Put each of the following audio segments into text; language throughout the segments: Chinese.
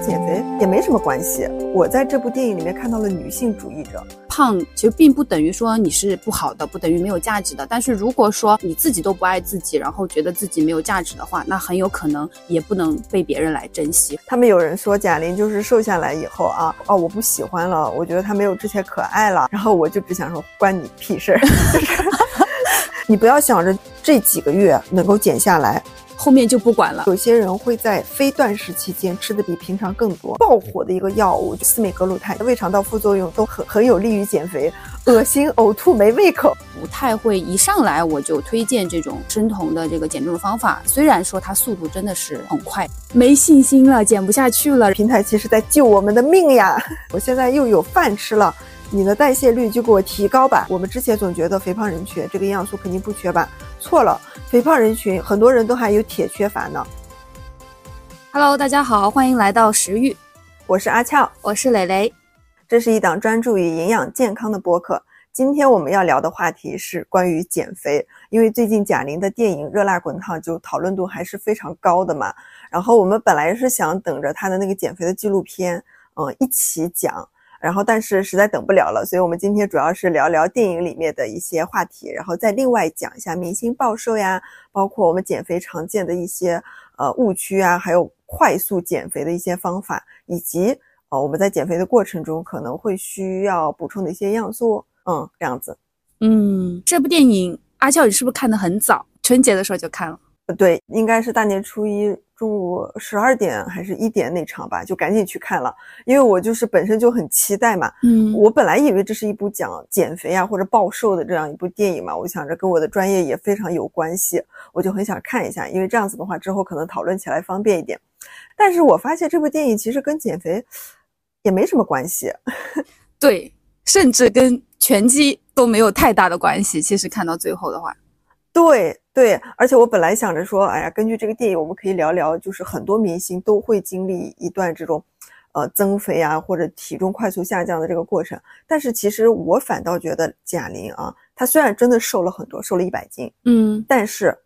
减肥也没什么关系。我在这部电影里面看到了女性主义者，胖其实并不等于说你是不好的，不等于没有价值的。但是如果说你自己都不爱自己，然后觉得自己没有价值的话，那很有可能也不能被别人来珍惜。他们有人说贾玲就是瘦下来以后啊，哦，我不喜欢了，我觉得她没有之前可爱了。然后我就只想说，关你屁事儿。你不要想着这几个月能够减下来，后面就不管了。有些人会在非断食期间吃的比平常更多。爆火的一个药物司美格鲁肽，胃肠道副作用都很很有利于减肥，恶心、呕吐、没胃口。不太会一上来我就推荐这种生酮的这个减重方法。虽然说它速度真的是很快，没信心了，减不下去了。平台其实在救我们的命呀！我现在又有饭吃了。你的代谢率就给我提高吧。我们之前总觉得肥胖人群这个营养素肯定不缺吧？错了，肥胖人群很多人都还有铁缺乏呢。Hello，大家好，欢迎来到食欲，我是阿俏，我是蕾蕾，这是一档专注于营养健康的播客。今天我们要聊的话题是关于减肥，因为最近贾玲的电影《热辣滚烫》就讨论度还是非常高的嘛。然后我们本来是想等着她的那个减肥的纪录片，嗯，一起讲。然后，但是实在等不了了，所以我们今天主要是聊聊电影里面的一些话题，然后再另外讲一下明星暴瘦呀，包括我们减肥常见的一些呃误区啊，还有快速减肥的一些方法，以及呃我们在减肥的过程中可能会需要补充的一些营养素，嗯，这样子。嗯，这部电影阿俏你是不是看的很早？春节的时候就看了？呃，对，应该是大年初一。中午十二点还是一点那场吧，就赶紧去看了，因为我就是本身就很期待嘛。嗯，我本来以为这是一部讲减肥啊或者暴瘦的这样一部电影嘛，我想着跟我的专业也非常有关系，我就很想看一下，因为这样子的话之后可能讨论起来方便一点。但是我发现这部电影其实跟减肥也没什么关系，对，甚至跟拳击都没有太大的关系。其实看到最后的话。对对，而且我本来想着说，哎呀，根据这个电影，我们可以聊聊，就是很多明星都会经历一段这种，呃，增肥啊或者体重快速下降的这个过程。但是其实我反倒觉得贾玲啊，她虽然真的瘦了很多，瘦了一百斤，嗯，但是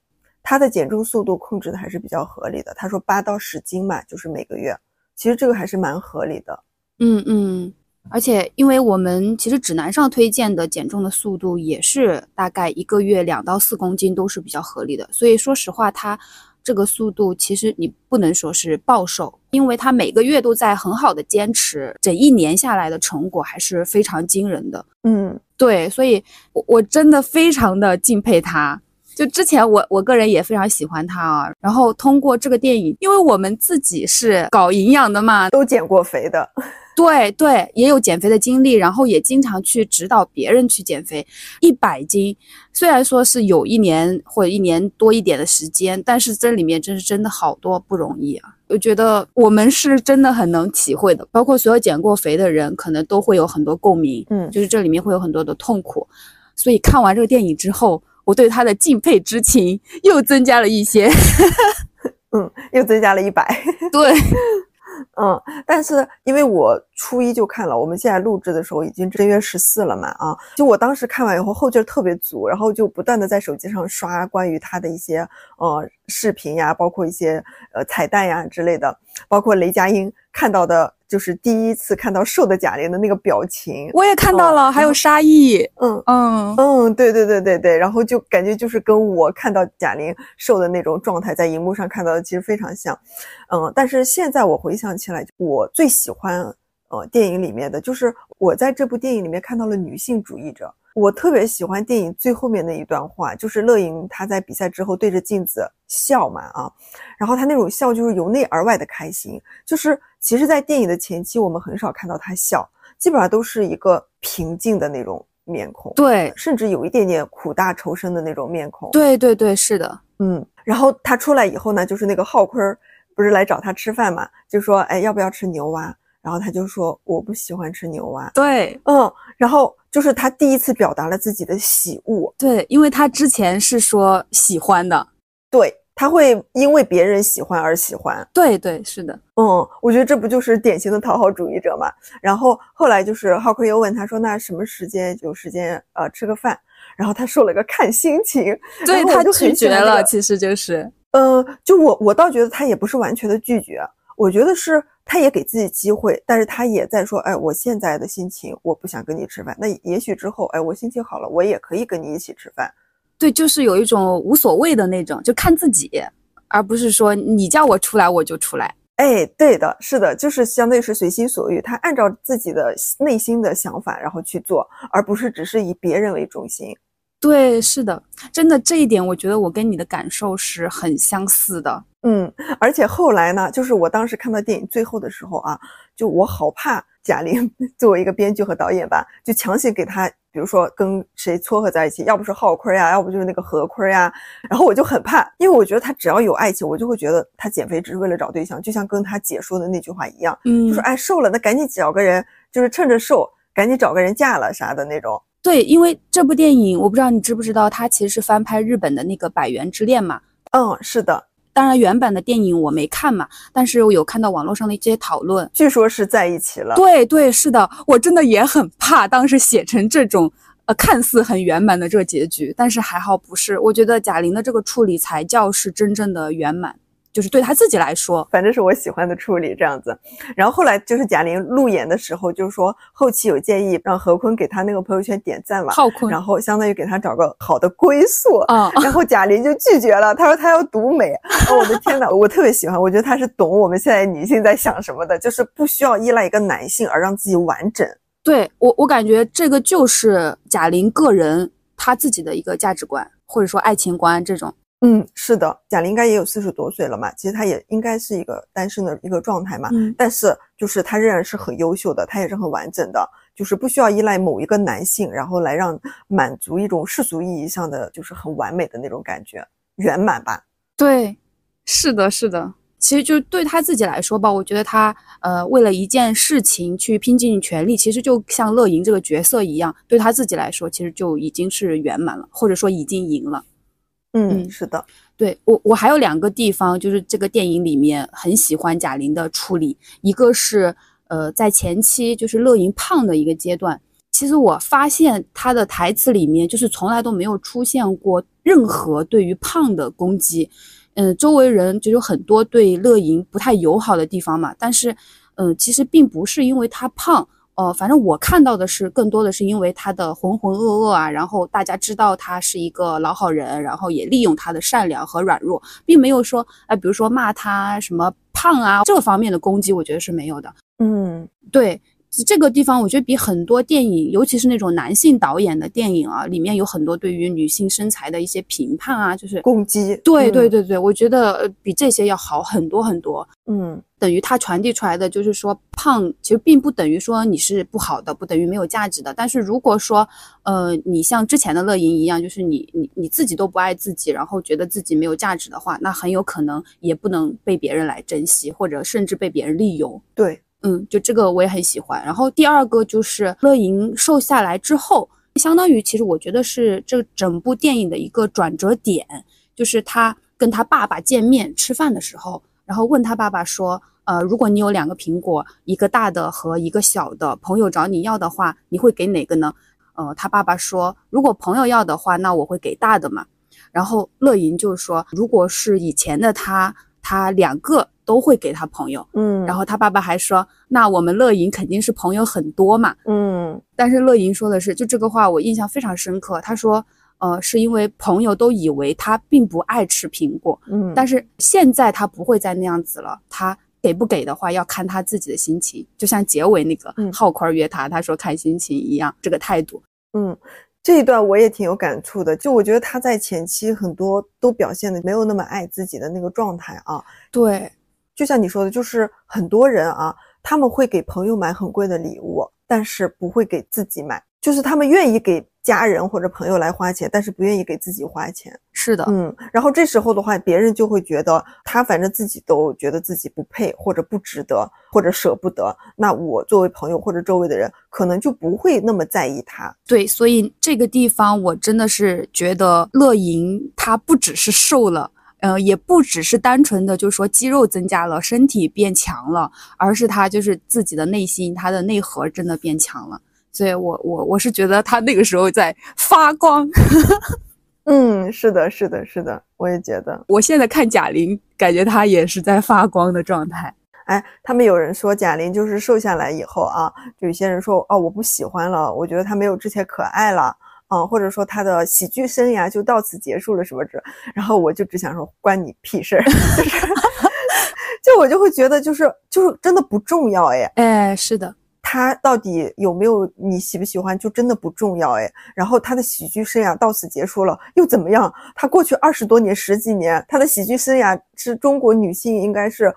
她的减重速度控制的还是比较合理的。她说八到十斤嘛，就是每个月，其实这个还是蛮合理的。嗯嗯。而且，因为我们其实指南上推荐的减重的速度也是大概一个月两到四公斤都是比较合理的，所以说实话，它这个速度其实你不能说是暴瘦，因为它每个月都在很好的坚持，整一年下来的成果还是非常惊人的。嗯，对，所以我我真的非常的敬佩他。就之前我我个人也非常喜欢他啊，然后通过这个电影，因为我们自己是搞营养的嘛，都减过肥的。对对，也有减肥的经历，然后也经常去指导别人去减肥。一百斤，虽然说是有一年或者一年多一点的时间，但是这里面真是真的好多不容易啊！我觉得我们是真的很能体会的，包括所有减过肥的人，可能都会有很多共鸣。嗯，就是这里面会有很多的痛苦，所以看完这个电影之后，我对他的敬佩之情又增加了一些。嗯，又增加了一百。对。嗯，但是因为我初一就看了，我们现在录制的时候已经正月十四了嘛，啊，就我当时看完以后后劲特别足，然后就不断的在手机上刷关于他的一些呃视频呀，包括一些呃彩蛋呀之类的，包括雷佳音看到的。就是第一次看到瘦的贾玲的那个表情，我也看到了，还有沙溢，嗯。嗯。嗯，对对对对对，然后就感觉就是跟我看到贾玲瘦的那种状态，在荧幕上看到的其实非常像，嗯，但是现在我回想起来，我最喜欢呃电影里面的就是我在这部电影里面看到了女性主义者。我特别喜欢电影最后面那一段话，就是乐莹她在比赛之后对着镜子笑嘛啊，然后她那种笑就是由内而外的开心，就是其实，在电影的前期我们很少看到他笑，基本上都是一个平静的那种面孔，对，甚至有一点点苦大仇深的那种面孔，对对对，是的，嗯，然后他出来以后呢，就是那个浩坤不是来找他吃饭嘛，就说哎要不要吃牛蛙，然后他就说我不喜欢吃牛蛙，对，嗯，然后。就是他第一次表达了自己的喜恶，对，因为他之前是说喜欢的，对他会因为别人喜欢而喜欢，对对是的，嗯，我觉得这不就是典型的讨好主义者嘛。然后后来就是浩克又问他说，那什么时间有时间呃吃个饭？然后他说了个看心情，对他拒绝了，其实就是，呃，就我我倒觉得他也不是完全的拒绝，我觉得是他也给自己机会，但是他也在说，哎，我现在的心情我不想跟你吃饭，那也许之后，哎，我心情好了，我也可以跟你一起吃饭。对，就是有一种无所谓的那种，就看自己，而不是说你叫我出来我就出来。哎，对的，是的，就是相当于是随心所欲，他按照自己的内心的想法然后去做，而不是只是以别人为中心。对，是的，真的这一点，我觉得我跟你的感受是很相似的。嗯，而且后来呢，就是我当时看到电影最后的时候啊，就我好怕贾玲 作为一个编剧和导演吧，就强行给她，比如说跟谁撮合在一起，要不是浩坤呀，要不就是那个何坤呀，然后我就很怕，因为我觉得他只要有爱情，我就会觉得他减肥只是为了找对象，就像跟他姐说的那句话一样，嗯，就说哎瘦了，那赶紧找个人，就是趁着瘦赶紧找个人嫁了啥的那种。对，因为这部电影，我不知道你知不知道，它其实是翻拍日本的那个《百元之恋》嘛。嗯，是的。当然，原版的电影我没看嘛，但是我有看到网络上的一些讨论，据说是在一起了。对对，是的，我真的也很怕当时写成这种呃看似很圆满的这个结局，但是还好不是。我觉得贾玲的这个处理才叫是真正的圆满。就是对他自己来说，反正是我喜欢的处理这样子。然后后来就是贾玲路演的时候，就是说后期有建议让何坤给他那个朋友圈点赞嘛，浩坤，然后相当于给他找个好的归宿啊。然后贾玲就拒绝了，她说她要独美。哦，我的天呐，我特别喜欢，我觉得她是懂我们现在女性在想什么的，就是不需要依赖一个男性而让自己完整。对我，我感觉这个就是贾玲个人她自己的一个价值观，或者说爱情观这种。嗯，是的，贾玲应该也有四十多岁了嘛，其实她也应该是一个单身的一个状态嘛。嗯，但是就是她仍然是很优秀的，她也是很完整的，就是不需要依赖某一个男性，然后来让满足一种世俗意义上的就是很完美的那种感觉，圆满吧。对，是的，是的。其实就对他自己来说吧，我觉得他呃为了一件事情去拼尽全力，其实就像乐莹这个角色一样，对他自己来说，其实就已经是圆满了，或者说已经赢了。嗯，是的，对我我还有两个地方，就是这个电影里面很喜欢贾玲的处理，一个是呃在前期就是乐莹胖的一个阶段，其实我发现她的台词里面就是从来都没有出现过任何对于胖的攻击，嗯，周围人就有很多对乐莹不太友好的地方嘛，但是嗯，其实并不是因为她胖。哦，反正我看到的是，更多的是因为他的浑浑噩噩啊，然后大家知道他是一个老好人，然后也利用他的善良和软弱，并没有说，哎，比如说骂他什么胖啊这方面的攻击，我觉得是没有的。嗯，对。这个地方我觉得比很多电影，尤其是那种男性导演的电影啊，里面有很多对于女性身材的一些评判啊，就是攻击。对对对对，我觉得比这些要好很多很多。嗯，等于它传递出来的就是说，胖其实并不等于说你是不好的，不等于没有价值的。但是如果说，呃，你像之前的乐莹一样，就是你你你自己都不爱自己，然后觉得自己没有价值的话，那很有可能也不能被别人来珍惜，或者甚至被别人利用。对。嗯，就这个我也很喜欢。然后第二个就是乐莹瘦下来之后，相当于其实我觉得是这整部电影的一个转折点，就是他跟他爸爸见面吃饭的时候，然后问他爸爸说，呃，如果你有两个苹果，一个大的和一个小的，朋友找你要的话，你会给哪个呢？呃，他爸爸说，如果朋友要的话，那我会给大的嘛。然后乐莹就说，如果是以前的他，他两个。都会给他朋友，嗯，然后他爸爸还说，那我们乐莹肯定是朋友很多嘛，嗯，但是乐莹说的是，就这个话我印象非常深刻。他说，呃，是因为朋友都以为他并不爱吃苹果，嗯，但是现在他不会再那样子了，他给不给的话要看他自己的心情，就像结尾那个浩坤约他，他说看心情一样，这个态度，嗯。这一段我也挺有感触的，就我觉得他在前期很多都表现的没有那么爱自己的那个状态啊，对。就像你说的，就是很多人啊，他们会给朋友买很贵的礼物，但是不会给自己买。就是他们愿意给家人或者朋友来花钱，但是不愿意给自己花钱。是的，嗯。然后这时候的话，别人就会觉得他反正自己都觉得自己不配，或者不值得，或者舍不得。那我作为朋友或者周围的人，可能就不会那么在意他。对，所以这个地方我真的是觉得乐莹她不只是瘦了。呃，也不只是单纯的，就是说肌肉增加了，身体变强了，而是他就是自己的内心，他的内核真的变强了。所以，我我我是觉得他那个时候在发光。嗯，是的，是的，是的，我也觉得。我现在看贾玲，感觉她也是在发光的状态。哎，他们有人说贾玲就是瘦下来以后啊，就有些人说哦，我不喜欢了，我觉得她没有之前可爱了，啊，或者说他的喜剧生涯就到此结束了什么之，然后我就只想说关你屁事儿，就是就我就会觉得就是就是真的不重要哎，哎，是的，他到底有没有你喜不喜欢就真的不重要哎，然后他的喜剧生涯到此结束了又怎么样？他过去二十多年十几年，他的喜剧生涯是中国女性应该是。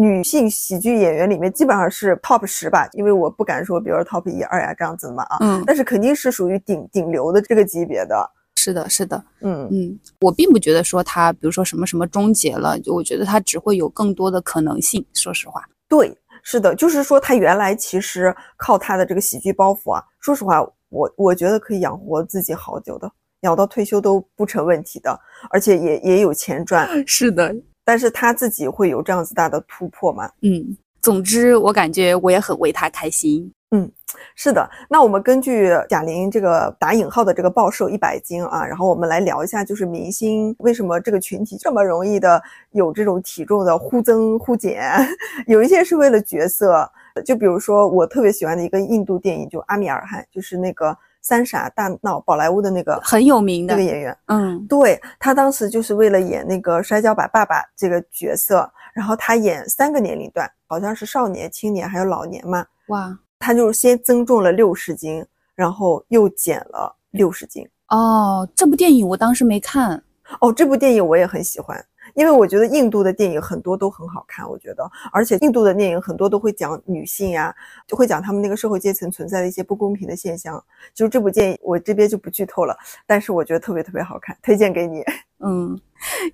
女性喜剧演员里面基本上是 top 十吧，因为我不敢说，比如说 top 一二呀这样子嘛啊，嗯，但是肯定是属于顶顶流的这个级别的。是的，是的，嗯嗯，我并不觉得说他，比如说什么什么终结了，就我觉得他只会有更多的可能性。说实话，对，是的，就是说他原来其实靠他的这个喜剧包袱啊，说实话，我我觉得可以养活自己好久的，养到退休都不成问题的，而且也也有钱赚。是的。但是他自己会有这样子大的突破吗？嗯，总之我感觉我也很为他开心。嗯，是的。那我们根据贾玲这个打引号的这个暴瘦一百斤啊，然后我们来聊一下，就是明星为什么这个群体这么容易的有这种体重的忽增忽减？有一些是为了角色，就比如说我特别喜欢的一个印度电影，就阿米尔汗，就是那个。三傻大闹宝莱坞的那个很有名的那个演员，嗯，对他当时就是为了演那个摔跤吧爸爸这个角色，然后他演三个年龄段，好像是少年、青年还有老年嘛，哇，他就先增重了六十斤，然后又减了六十斤。哦，这部电影我当时没看，哦，这部电影我也很喜欢。因为我觉得印度的电影很多都很好看，我觉得，而且印度的电影很多都会讲女性呀，就会讲他们那个社会阶层存在的一些不公平的现象。就这部电影，我这边就不剧透了，但是我觉得特别特别好看，推荐给你。嗯，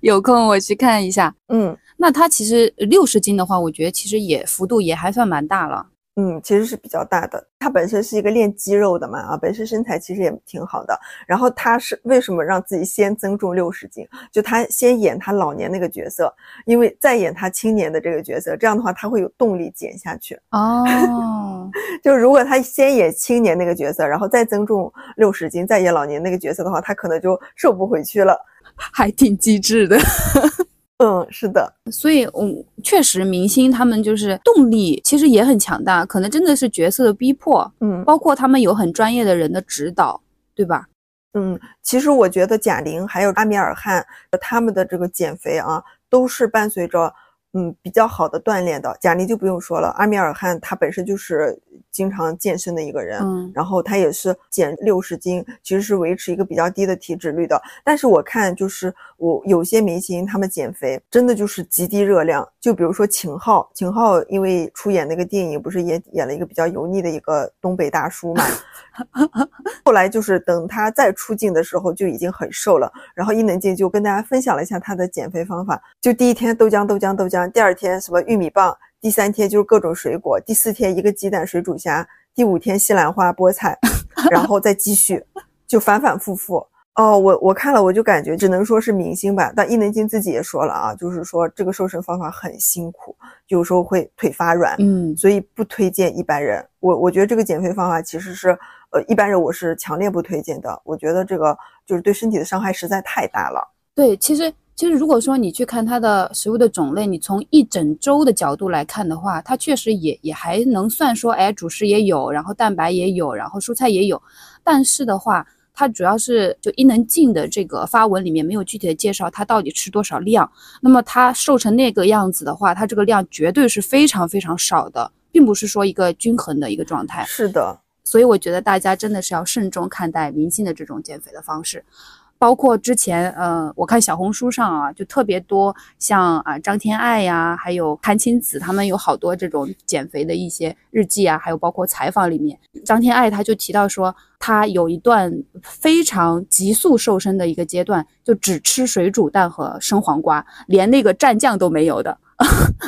有空我去看一下。嗯，那它其实六十斤的话，我觉得其实也幅度也还算蛮大了。嗯，其实是比较大的。他本身是一个练肌肉的嘛，啊，本身身材其实也挺好的。然后他是为什么让自己先增重六十斤？就他先演他老年那个角色，因为再演他青年的这个角色，这样的话他会有动力减下去。哦，就如果他先演青年那个角色，然后再增重六十斤，再演老年那个角色的话，他可能就瘦不回去了。还挺机智的。嗯，是的，所以，嗯，确实，明星他们就是动力其实也很强大，可能真的是角色的逼迫，嗯，包括他们有很专业的人的指导，对吧？嗯，其实我觉得贾玲还有阿米尔汗他们的这个减肥啊，都是伴随着嗯比较好的锻炼的。贾玲就不用说了，阿米尔汗他本身就是。经常健身的一个人，嗯，然后他也是减六十斤，其实是维持一个比较低的体脂率的。但是我看就是我有些明星他们减肥真的就是极低热量，就比如说秦昊，秦昊因为出演那个电影，不是也演了一个比较油腻的一个东北大叔嘛，后来就是等他再出镜的时候就已经很瘦了。然后伊能静就跟大家分享了一下他的减肥方法，就第一天豆浆豆浆豆浆，第二天什么玉米棒。第三天就是各种水果，第四天一个鸡蛋水煮虾，第五天西兰花菠菜，然后再继续，就反反复复。哦，我我看了，我就感觉只能说是明星吧。但伊能静自己也说了啊，就是说这个瘦身方法很辛苦，有时候会腿发软，嗯，所以不推荐一般人。我我觉得这个减肥方法其实是，呃，一般人我是强烈不推荐的。我觉得这个就是对身体的伤害实在太大了。对，其实。其实，如果说你去看它的食物的种类，你从一整周的角度来看的话，它确实也也还能算说，哎，主食也有，然后蛋白也有，然后蔬菜也有。但是的话，它主要是就伊能静的这个发文里面没有具体的介绍它到底吃多少量。那么它瘦成那个样子的话，它这个量绝对是非常非常少的，并不是说一个均衡的一个状态。是的，所以我觉得大家真的是要慎重看待明星的这种减肥的方式。包括之前，呃，我看小红书上啊，就特别多像啊张天爱呀，还有阚清子，他们有好多这种减肥的一些日记啊，还有包括采访里面，张天爱他就提到说，他有一段非常急速瘦身的一个阶段，就只吃水煮蛋和生黄瓜，连那个蘸酱都没有的，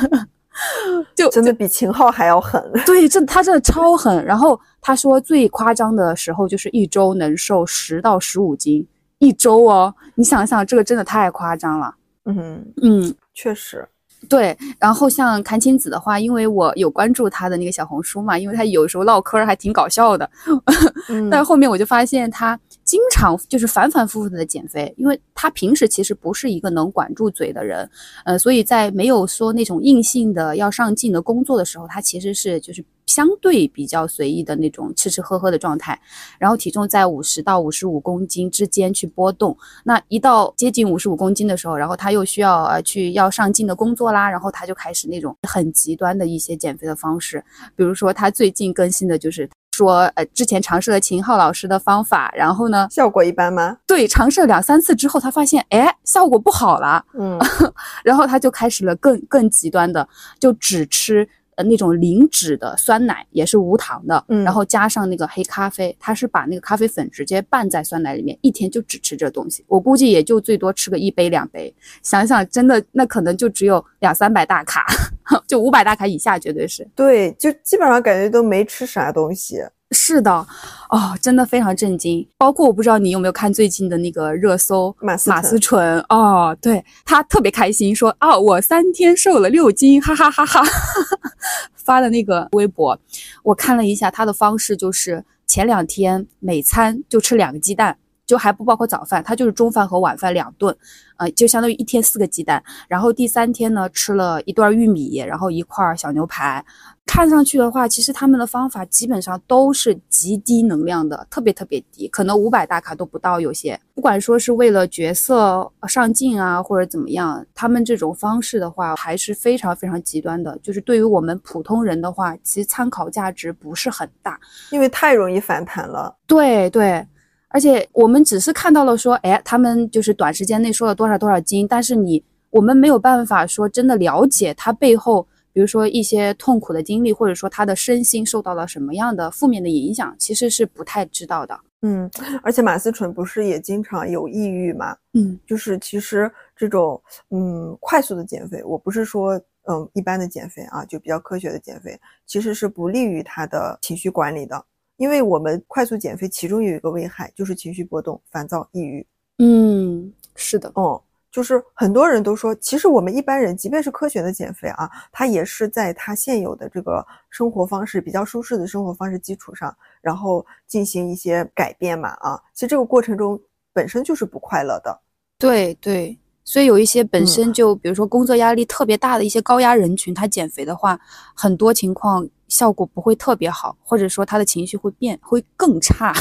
就真的比秦昊还要狠。对，这他真的超狠。然后他说最夸张的时候就是一周能瘦十到十五斤。一周哦，你想想，这个真的太夸张了。嗯嗯，确实，对。然后像阚清子的话，因为我有关注她的那个小红书嘛，因为她有时候唠嗑还挺搞笑的。但后面我就发现她经常就是反反复复的减肥，因为她平时其实不是一个能管住嘴的人，呃，所以在没有说那种硬性的要上进的工作的时候，她其实是就是相对比较随意的那种吃吃喝喝的状态，然后体重在五十到五十五公斤之间去波动。那一到接近五十五公斤的时候，然后他又需要呃去要上进的工作啦，然后他就开始那种很极端的一些减肥的方式，比如说他最近更新的就是。说呃，之前尝试了秦昊老师的方法，然后呢，效果一般吗？对，尝试了两三次之后，他发现哎，效果不好了。嗯，然后他就开始了更更极端的，就只吃呃那种零脂的酸奶，也是无糖的，嗯，然后加上那个黑咖啡，它是把那个咖啡粉直接拌在酸奶里面，一天就只吃这东西。我估计也就最多吃个一杯两杯，想想真的那可能就只有两三百大卡。就五百大卡以下，绝对是对，就基本上感觉都没吃啥东西。是的，哦，真的非常震惊。包括我不知道你有没有看最近的那个热搜，马马思纯哦，对他特别开心，说啊，我三天瘦了六斤，哈哈哈哈，发的那个微博，我看了一下他的方式，就是前两天每餐就吃两个鸡蛋。就还不包括早饭，他就是中饭和晚饭两顿，呃，就相当于一天四个鸡蛋。然后第三天呢，吃了一段玉米，然后一块小牛排。看上去的话，其实他们的方法基本上都是极低能量的，特别特别低，可能五百大卡都不到。有些不管说是为了角色上镜啊，或者怎么样，他们这种方式的话还是非常非常极端的。就是对于我们普通人的话，其实参考价值不是很大，因为太容易反弹了。对对。而且我们只是看到了说，哎，他们就是短时间内说了多少多少斤，但是你我们没有办法说真的了解他背后，比如说一些痛苦的经历，或者说他的身心受到了什么样的负面的影响，其实是不太知道的。嗯，而且马思纯不是也经常有抑郁吗？嗯，就是其实这种嗯快速的减肥，我不是说嗯一般的减肥啊，就比较科学的减肥，其实是不利于他的情绪管理的。因为我们快速减肥，其中有一个危害就是情绪波动、烦躁、抑郁。嗯，是的，哦，就是很多人都说，其实我们一般人，即便是科学的减肥啊，他也是在他现有的这个生活方式比较舒适的生活方式基础上，然后进行一些改变嘛。啊，其实这个过程中本身就是不快乐的。对对，所以有一些本身就，比如说工作压力特别大的一些高压人群，他减肥的话，很多情况。效果不会特别好，或者说他的情绪会变，会更差。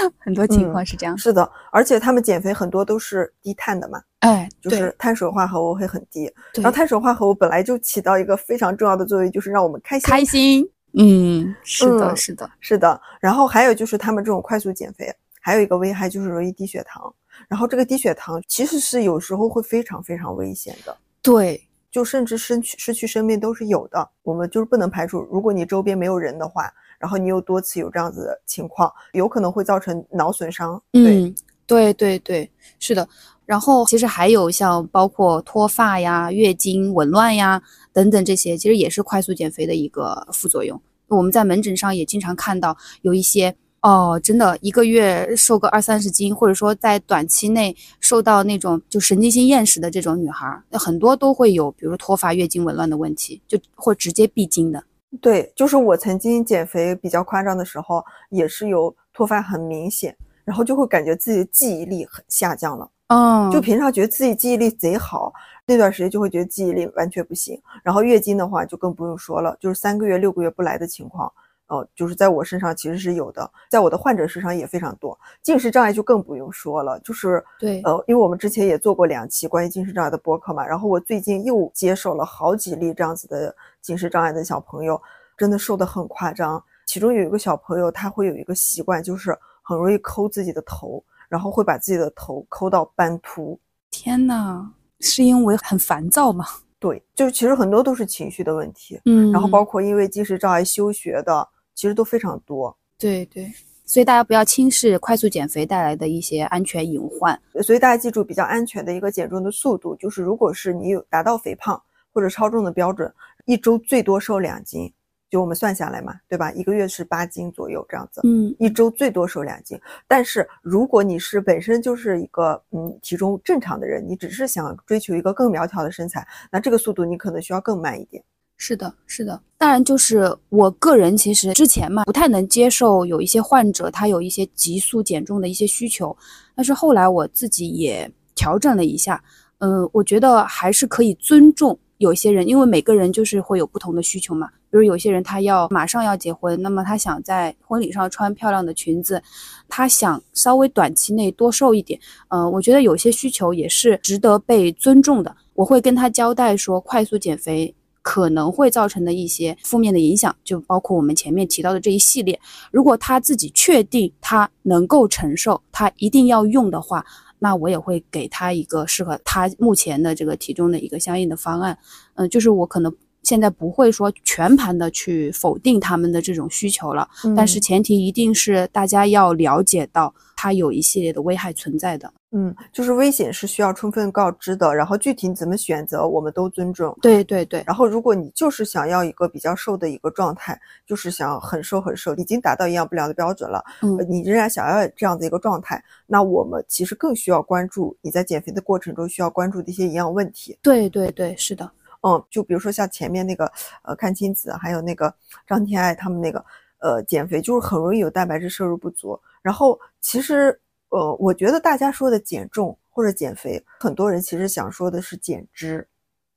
很多情况是这样。是的，而且他们减肥很多都是低碳的嘛，哎，就是碳水化合物会很低。然后碳水化合物本来就起到一个非常重要的作用，就是让我们开心。开心。嗯，是的，是的，是的。然后还有就是他们这种快速减肥，还有一个危害就是容易低血糖。然后这个低血糖其实是有时候会非常非常危险的。对。就甚至失去失去生命都是有的，我们就是不能排除，如果你周边没有人的话，然后你又多次有这样子的情况，有可能会造成脑损伤。嗯，对对对，是的。然后其实还有像包括脱发呀、月经紊乱呀等等这些，其实也是快速减肥的一个副作用。我们在门诊上也经常看到有一些。哦，真的，一个月瘦个二三十斤，或者说在短期内瘦到那种就神经性厌食的这种女孩，那很多都会有，比如脱发、月经紊乱的问题，就或直接闭经的。对，就是我曾经减肥比较夸张的时候，也是有脱发很明显，然后就会感觉自己的记忆力很下降了。嗯，就平常觉得自己记忆力贼好，那段时间就会觉得记忆力完全不行。然后月经的话就更不用说了，就是三个月、六个月不来的情况。哦，就是在我身上其实是有的，在我的患者身上也非常多。进食障碍就更不用说了，就是对，呃，因为我们之前也做过两期关于进食障碍的播客嘛，然后我最近又接手了好几例这样子的进食障碍的小朋友，真的瘦得很夸张。其中有一个小朋友，他会有一个习惯，就是很容易抠自己的头，然后会把自己的头抠到斑秃。天呐，是因为很烦躁吗？对，就是其实很多都是情绪的问题，嗯，然后包括因为进食障碍休学的。其实都非常多，对对，所以大家不要轻视快速减肥带来的一些安全隐患。所以大家记住，比较安全的一个减重的速度，就是如果是你有达到肥胖或者超重的标准，一周最多瘦两斤，就我们算下来嘛，对吧？一个月是八斤左右这样子，嗯，一周最多瘦两斤。但是如果你是本身就是一个嗯体重正常的人，你只是想追求一个更苗条的身材，那这个速度你可能需要更慢一点。是的，是的。当然，就是我个人其实之前嘛，不太能接受有一些患者他有一些急速减重的一些需求，但是后来我自己也调整了一下，嗯，我觉得还是可以尊重有些人，因为每个人就是会有不同的需求嘛。比如有些人他要马上要结婚，那么他想在婚礼上穿漂亮的裙子，他想稍微短期内多瘦一点，嗯，我觉得有些需求也是值得被尊重的。我会跟他交代说，快速减肥可能会造成的一些负面的影响，就包括我们前面提到的这一系列。如果他自己确定他能够承受，他一定要用的话，那我也会给他一个适合他目前的这个体重的一个相应的方案。嗯，就是我可能。现在不会说全盘的去否定他们的这种需求了，但是前提一定是大家要了解到它有一系列的危害存在的。嗯，就是危险是需要充分告知的，然后具体你怎么选择，我们都尊重。对对对。然后如果你就是想要一个比较瘦的一个状态，就是想很瘦很瘦，已经达到营养不良的标准了，嗯，你仍然想要这样的一个状态，那我们其实更需要关注你在减肥的过程中需要关注的一些营养问题。对对对，是的。嗯，就比如说像前面那个，呃，阚清子还有那个张天爱他们那个，呃，减肥就是很容易有蛋白质摄入不足。然后其实，呃，我觉得大家说的减重或者减肥，很多人其实想说的是减脂、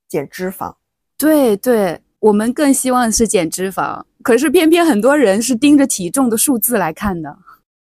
减脂肪。对对，我们更希望是减脂肪，可是偏偏很多人是盯着体重的数字来看的。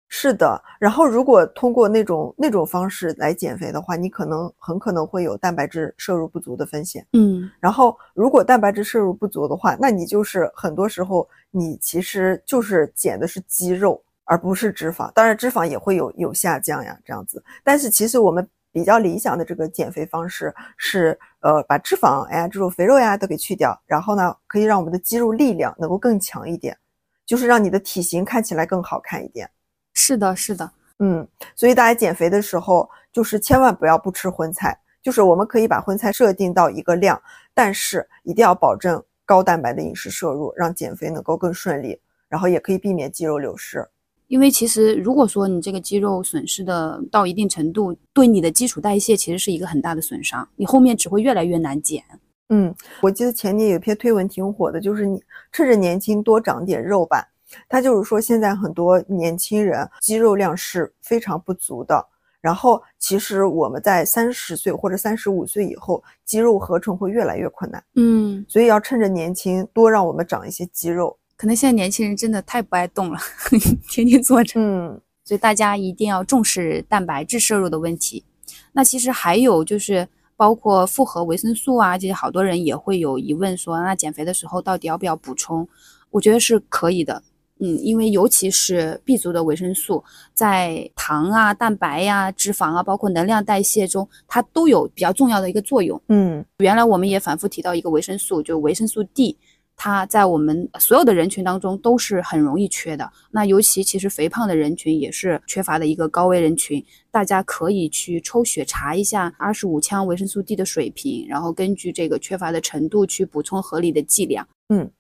是的，然后如果通过那种那种方式来减肥的话，你可能很可能会有蛋白质摄入不足的风险。嗯，然后如果蛋白质摄入不足的话，那你就是很多时候你其实就是减的是肌肉，而不是脂肪。当然脂肪也会有有下降呀，这样子。但是其实我们比较理想的这个减肥方式是，呃，把脂肪呀、这种肥肉呀都给去掉，然后呢，可以让我们的肌肉力量能够更强一点，就是让你的体型看起来更好看一点。是的，是的，嗯，所以大家减肥的时候，就是千万不要不吃荤菜。就是我们可以把荤菜设定到一个量，但是一定要保证高蛋白的饮食摄入，让减肥能够更顺利，然后也可以避免肌肉流失。因为其实如果说你这个肌肉损失的到一定程度，对你的基础代谢其实是一个很大的损伤，你后面只会越来越难减。嗯，我记得前年有一篇推文挺火的，就是你趁着年轻多长点肉吧。他就是说，现在很多年轻人肌肉量是非常不足的。然后，其实我们在三十岁或者三十五岁以后，肌肉合成会越来越困难。嗯，所以要趁着年轻，多让我们长一些肌肉。可能现在年轻人真的太不爱动了，天天坐着。嗯，所以大家一定要重视蛋白质摄入的问题。那其实还有就是，包括复合维生素啊，这些好多人也会有疑问，说那减肥的时候到底要不要补充？我觉得是可以的。嗯，因为尤其是 B 族的维生素，在糖啊、蛋白呀、脂肪啊，包括能量代谢中，它都有比较重要的一个作用。嗯，原来我们也反复提到一个维生素，就维生素 D，它在我们所有的人群当中都是很容易缺的。那尤其其实肥胖的人群也是缺乏的一个高危人群，大家可以去抽血查一下二十五羟维生素 D 的水平，然后根据这个缺乏的程度去补充合理的剂量。嗯。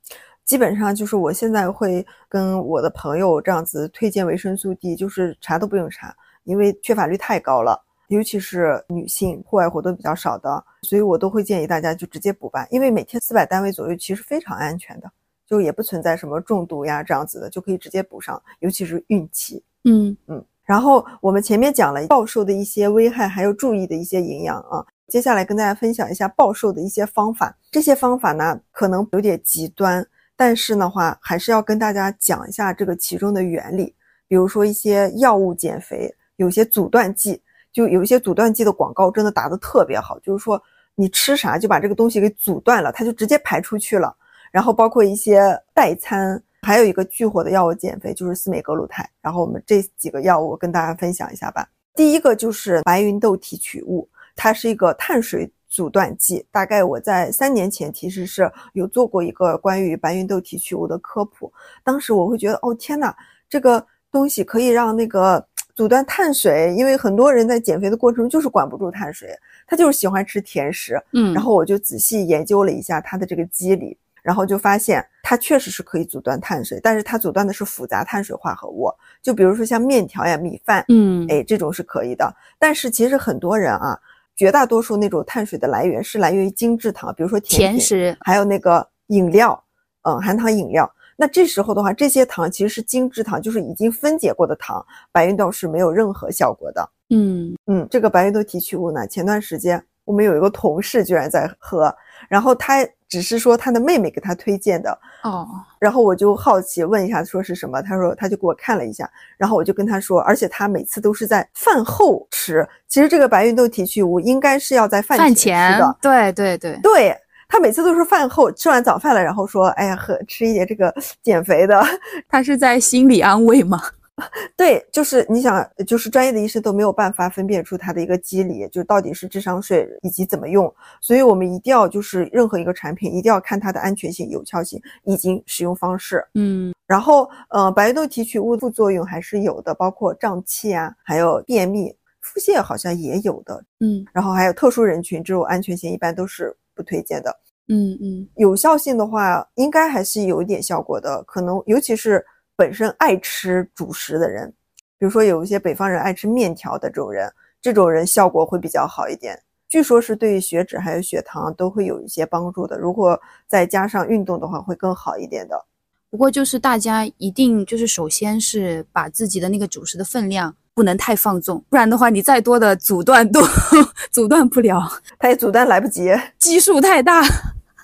基本上就是我现在会跟我的朋友这样子推荐维生素 D，就是查都不用查，因为缺乏率太高了，尤其是女性户外活动比较少的，所以我都会建议大家就直接补吧，因为每天四百单位左右其实非常安全的，就也不存在什么中毒呀这样子的，就可以直接补上，尤其是孕期。嗯嗯。然后我们前面讲了暴瘦的一些危害，还有注意的一些营养啊，接下来跟大家分享一下暴瘦的一些方法。这些方法呢，可能有点极端。但是的话，还是要跟大家讲一下这个其中的原理。比如说一些药物减肥，有些阻断剂，就有一些阻断剂的广告真的打得特别好，就是说你吃啥就把这个东西给阻断了，它就直接排出去了。然后包括一些代餐，还有一个巨火的药物减肥就是司美格鲁肽。然后我们这几个药物跟大家分享一下吧。第一个就是白芸豆提取物，它是一个碳水。阻断剂，大概我在三年前其实是有做过一个关于白芸豆提取物的科普。当时我会觉得，哦天呐，这个东西可以让那个阻断碳水，因为很多人在减肥的过程中就是管不住碳水，他就是喜欢吃甜食。嗯，然后我就仔细研究了一下它的这个机理，然后就发现它确实是可以阻断碳水，但是它阻断的是复杂碳水化合物，就比如说像面条呀、米饭，嗯，哎，这种是可以的。但是其实很多人啊。绝大多数那种碳水的来源是来源于精制糖，比如说甜食，还有那个饮料，嗯，含糖饮料。那这时候的话，这些糖其实是精制糖，就是已经分解过的糖，白芸豆是没有任何效果的。嗯嗯，这个白芸豆提取物呢，前段时间我们有一个同事居然在喝，然后他只是说他的妹妹给他推荐的，哦，然后我就好奇问一下说是什么，他说他就给我看了一下，然后我就跟他说，而且他每次都是在饭后吃，其实这个白芸豆提取物应该是要在饭饭前吃前的，，对对对，对。他每次都是饭后吃完早饭了，然后说：“哎呀，喝吃一点这个减肥的。他是在心理安慰吗？” 对，就是你想，就是专业的医生都没有办法分辨出它的一个机理，就到底是智商税以及怎么用。所以我们一定要就是任何一个产品一定要看它的安全性、有效性以及使用方式。嗯然后，呃，白豆提取物副作用还是有的，包括胀气啊，还有便秘、腹泻好像也有的。嗯然后还有特殊人群，这种安全性一般都是不推荐的。嗯嗯有效性的话，应该还是有一点效果的。可能尤其是本身爱吃主食的人，比如说有一些北方人爱吃面条的这种人，这种人效果会比较好一点。据说是对于血脂还有血糖都会有一些帮助的。如果再加上运动的话，会更好一点的。不过就是大家一定就是首先是把自己的那个主食的分量不能太放纵，不然的话你再多的阻断都 阻断不了，它也阻断来不及。基数太大。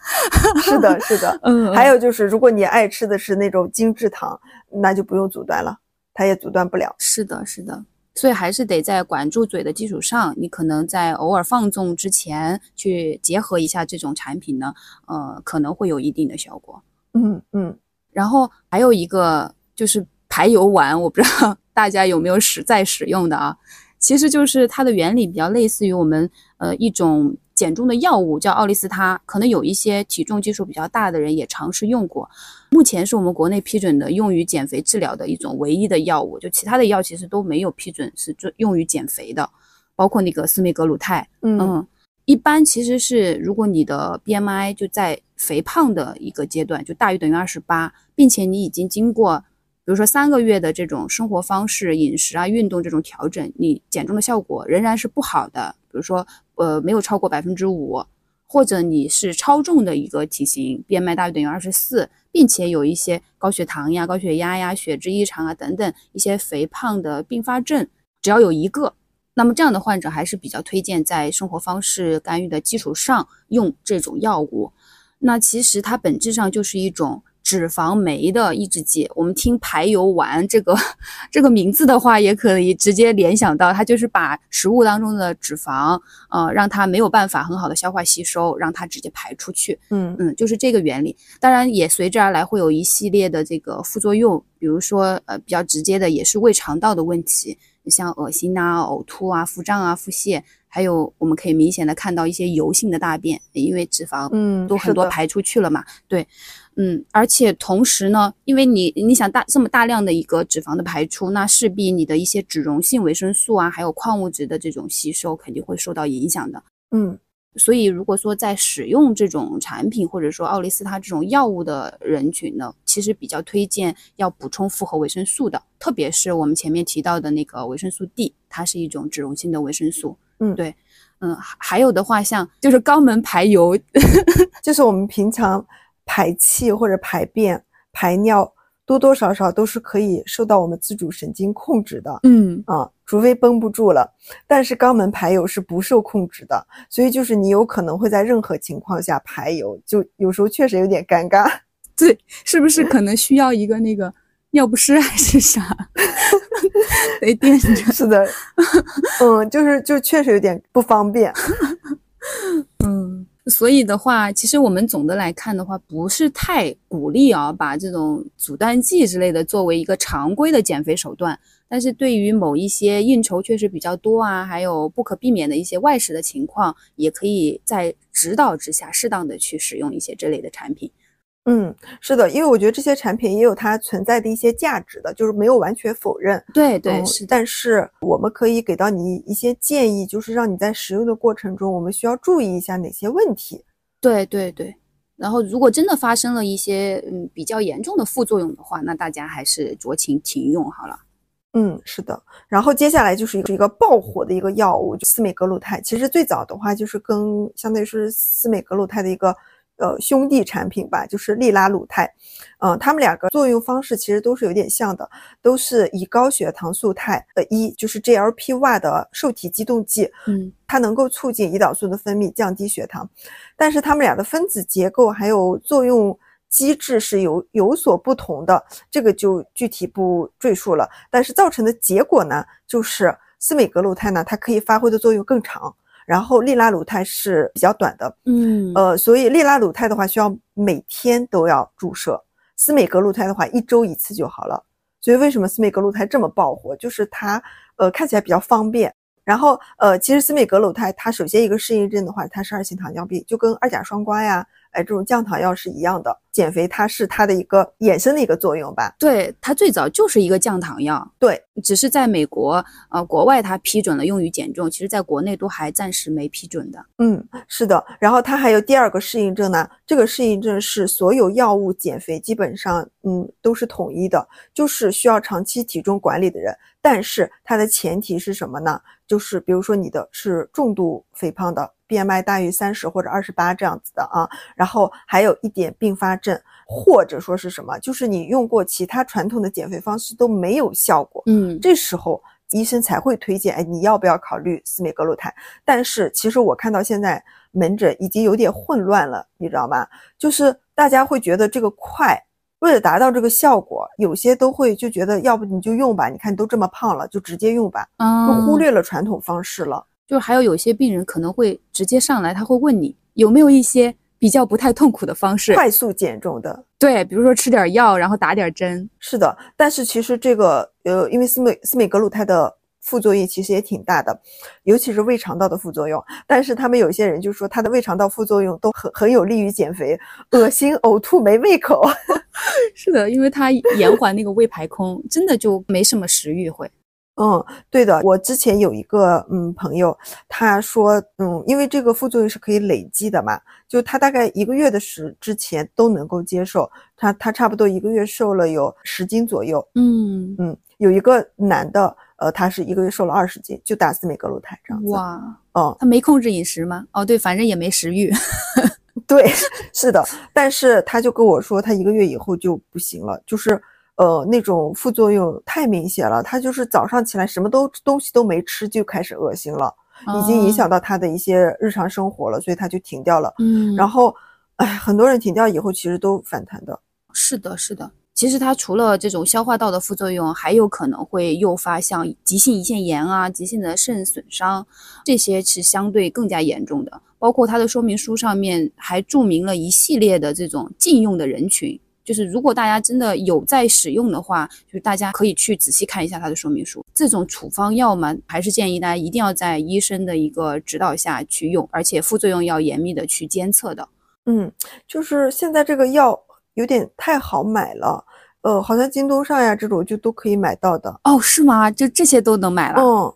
是的，是的。嗯，还有就是，如果你爱吃的是那种精制糖，那就不用阻断了，它也阻断不了。是的，是的。所以还是得在管住嘴的基础上，你可能在偶尔放纵之前去结合一下这种产品呢，呃，可能会有一定的效果。嗯嗯，然后还有一个就是排油丸，我不知道 大家有没有使在使用的啊？其实就是它的原理比较类似于我们呃一种减重的药物，叫奥利司他，可能有一些体重基数比较大的人也尝试用过。目前是我们国内批准的用于减肥治疗的一种唯一的药物，就其他的药其实都没有批准是用用于减肥的，包括那个司美格鲁肽，嗯。嗯，一般其实是如果你的 BMI 就在肥胖的一个阶段，就大于等于二十八，并且你已经经过，比如说三个月的这种生活方式、饮食啊、运动这种调整，你减重的效果仍然是不好的，比如说呃没有超过百分之五，或者你是超重的一个体型，BMI 大于等于二十四，并且有一些高血糖呀、高血压呀、血脂异常啊等等一些肥胖的并发症，只要有一个。那么这样的患者还是比较推荐在生活方式干预的基础上用这种药物。那其实它本质上就是一种脂肪酶的抑制剂。我们听排油丸这个这个名字的话，也可以直接联想到它就是把食物当中的脂肪，呃，让它没有办法很好的消化吸收，让它直接排出去。嗯嗯，就是这个原理。当然，也随之而来会有一系列的这个副作用，比如说呃比较直接的也是胃肠道的问题，像恶心啊、呕吐啊、腹胀啊、腹泻，还有我们可以明显的看到一些油性的大便，因为脂肪嗯，都很多排出去了嘛。对，嗯，而且同时呢，因为你你想大这么大量的一个脂肪的排出，那势必你的一些脂溶性维生素啊，还有矿物质的这种吸收肯定会受到影响的。嗯所以，如果说在使用这种产品或者说奥利司他这种药物的人群呢，其实比较推荐要补充复合维生素的，特别是我们前面提到的那个维生素 D，它是一种脂溶性的维生素。嗯对，嗯，还还有的话，像就是肛门排油，就是我们平常排气或者排便、排尿，多多少少都是可以受到我们自主神经控制的嗯啊，除非绷不住了。但是肛门排油是不受控制的，所以就是你有可能会在任何情况下排油，就有时候确实有点尴尬。对，是不是可能需要一个那个尿不湿还是啥，得垫着？是的，嗯，就是就确实有点不方便。嗯，所以的话，其实我们总的来看的话，不是太鼓励啊，把这种阻断剂之类的作为一个常规的减肥手段。但是对于某一些应酬确实比较多啊，还有不可避免的一些外食的情况，也可以在指导之下，适当的去使用一些这类的产品。嗯，是的，因为我觉得这些产品也有它存在的一些价值的，就是没有完全否认。对对，嗯是，但是我们可以给到你一些建议，就是让你在使用的过程中，我们需要注意一下哪些问题。对对对。然后，如果真的发生了一些嗯比较严重的副作用的话，那大家还是酌情停用好了。嗯，是的。然后接下来就是一个一个爆火的一个药物，就司美格鲁肽。其实最早的话就是跟相当于是司美格鲁肽的一个呃兄弟产品吧，就是利拉鲁肽。嗯，它们两个作用方式其实都是有点像的，都是以高血糖素肽呃一就是 GLP-1 的受体激动剂，嗯，它能够促进胰岛素的分泌，降低血糖。但是它们俩的分子结构还有作用机制是有有所不同的，这个就具体不赘述了。但是造成的结果呢，就是司美格鲁肽呢，它可以发挥的作用更长。然后利拉鲁肽是比较短的，嗯呃，所以利拉鲁肽的话需要每天都要注射，司美格鲁肽的话一周一次就好了。所以为什么司美格鲁肽这么爆火？就是它呃看起来比较方便。然后呃，其实司美格鲁肽它首先一个适应症的话，它是二型糖尿病，就跟二甲双胍呀，哎这种降糖药是一样的。减肥它是它的一个衍生的一个作用吧。对，它最早就是一个降糖药，对，只是在美国呃国外它批准了用于减重，其实在国内都还暂时没批准的。嗯，是的。然后它还有第二个适应症呢，这个适应症是所有药物减肥基本上嗯都是统一的，就是需要长期体重管理的人。但是它的前提是什么呢？就是比如说你的是重度肥胖的，BMI 大于三十或者二十八这样子的啊，然后还有一点并发症，或者说是什么，就是你用过其他传统的减肥方式都没有效果，嗯，这时候医生才会推荐，哎，你要不要考虑司美格鲁肽？但是其实我看到现在门诊已经有点混乱了，你知道吗？就是大家会觉得这个快，为了达到这个效果，有些都会就觉得，要不你就用吧，你看你都这么胖了，就直接用吧，就嗯，忽略了传统方式了。就是还有有些病人可能会直接上来，他会问你有没有一些比较不太痛苦的方式，快速减重的，对，比如说吃点药，然后打点针。是的，但是其实这个呃，因为司美司美格鲁肽的副作用其实也挺大的，尤其是胃肠道的副作用。但是他们有些人就说他的胃肠道副作用都很很有利于减肥，恶心、呕吐、没胃口。是的，因为它延缓那个胃排空，真的就没什么食欲会。嗯，对的，我之前有一个嗯朋友，他说嗯，因为这个副作用是可以累积的嘛，就他大概一个月的时之前都能够接受，他他差不多一个月瘦了有十斤左右。嗯，嗯，有一个男的，呃，他是一个月瘦了二十斤，就打司美格鲁肽这样子。哇，嗯，他没控制饮食吗？哦，对，反正也没食欲。对，是的，但是他就跟我说，他一个月以后就不行了，就是呃那种副作用太明显了，他就是早上起来什么都东西都没吃就开始恶心了，已经影响到他的一些日常生活了，所以他就停掉了。嗯，然后，哎，很多人停掉以后其实都反弹的。是的，是的。其实它除了这种消化道的副作用，还有可能会诱发像急性胰腺炎啊、急性的肾损伤，这些是相对更加严重的。包括它的说明书上面还注明了一系列的这种禁用的人群，就是如果大家真的有在使用的话，就是大家可以去仔细看一下它的说明书。这种处方药嘛，还是建议大家一定要在医生的一个指导下去用，而且副作用要严密的去监测的。嗯，就是现在这个药有点太好买了，呃，好像京东上呀这种就都可以买到的。哦，是吗？就这些都能买了？嗯，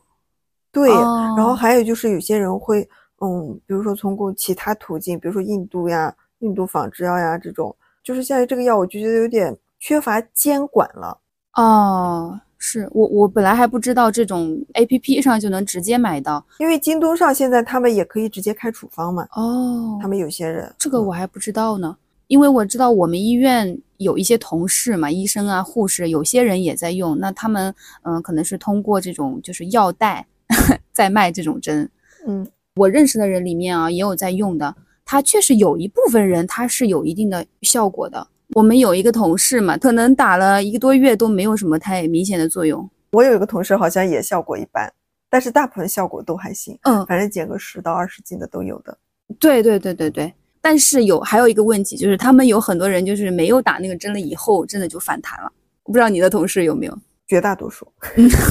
对。哦然后还有就是有些人会，嗯，比如说通过其他途径，比如说印度呀、印度仿制药呀这种，就是现在这个药我就觉得有点缺乏监管了。哦，是我我本来还不知道这种 A P P 上就能直接买到因为京东上现在他们也可以直接开处方嘛，哦他们有些人这个我还不知道呢，因为我知道我们医院有一些同事嘛，医生啊、护士，有些人也在用，那他们嗯、可能是通过这种就是药代 在卖这种针。嗯我认识的人里面啊，也有在用的，他确实有一部分人他是有一定的效果的。我们有一个同事嘛，可能打了一个多月都没有什么太明显的作用。我有一个同事好像也效果一般，但是大部分效果都还行，嗯，反正减个十到二十斤的都有的。对对对对对，但是有还有一个问题，就是他们有很多人就是没有打那个针了以后，真的就反弹了。我不知道你的同事有没有？绝大多数，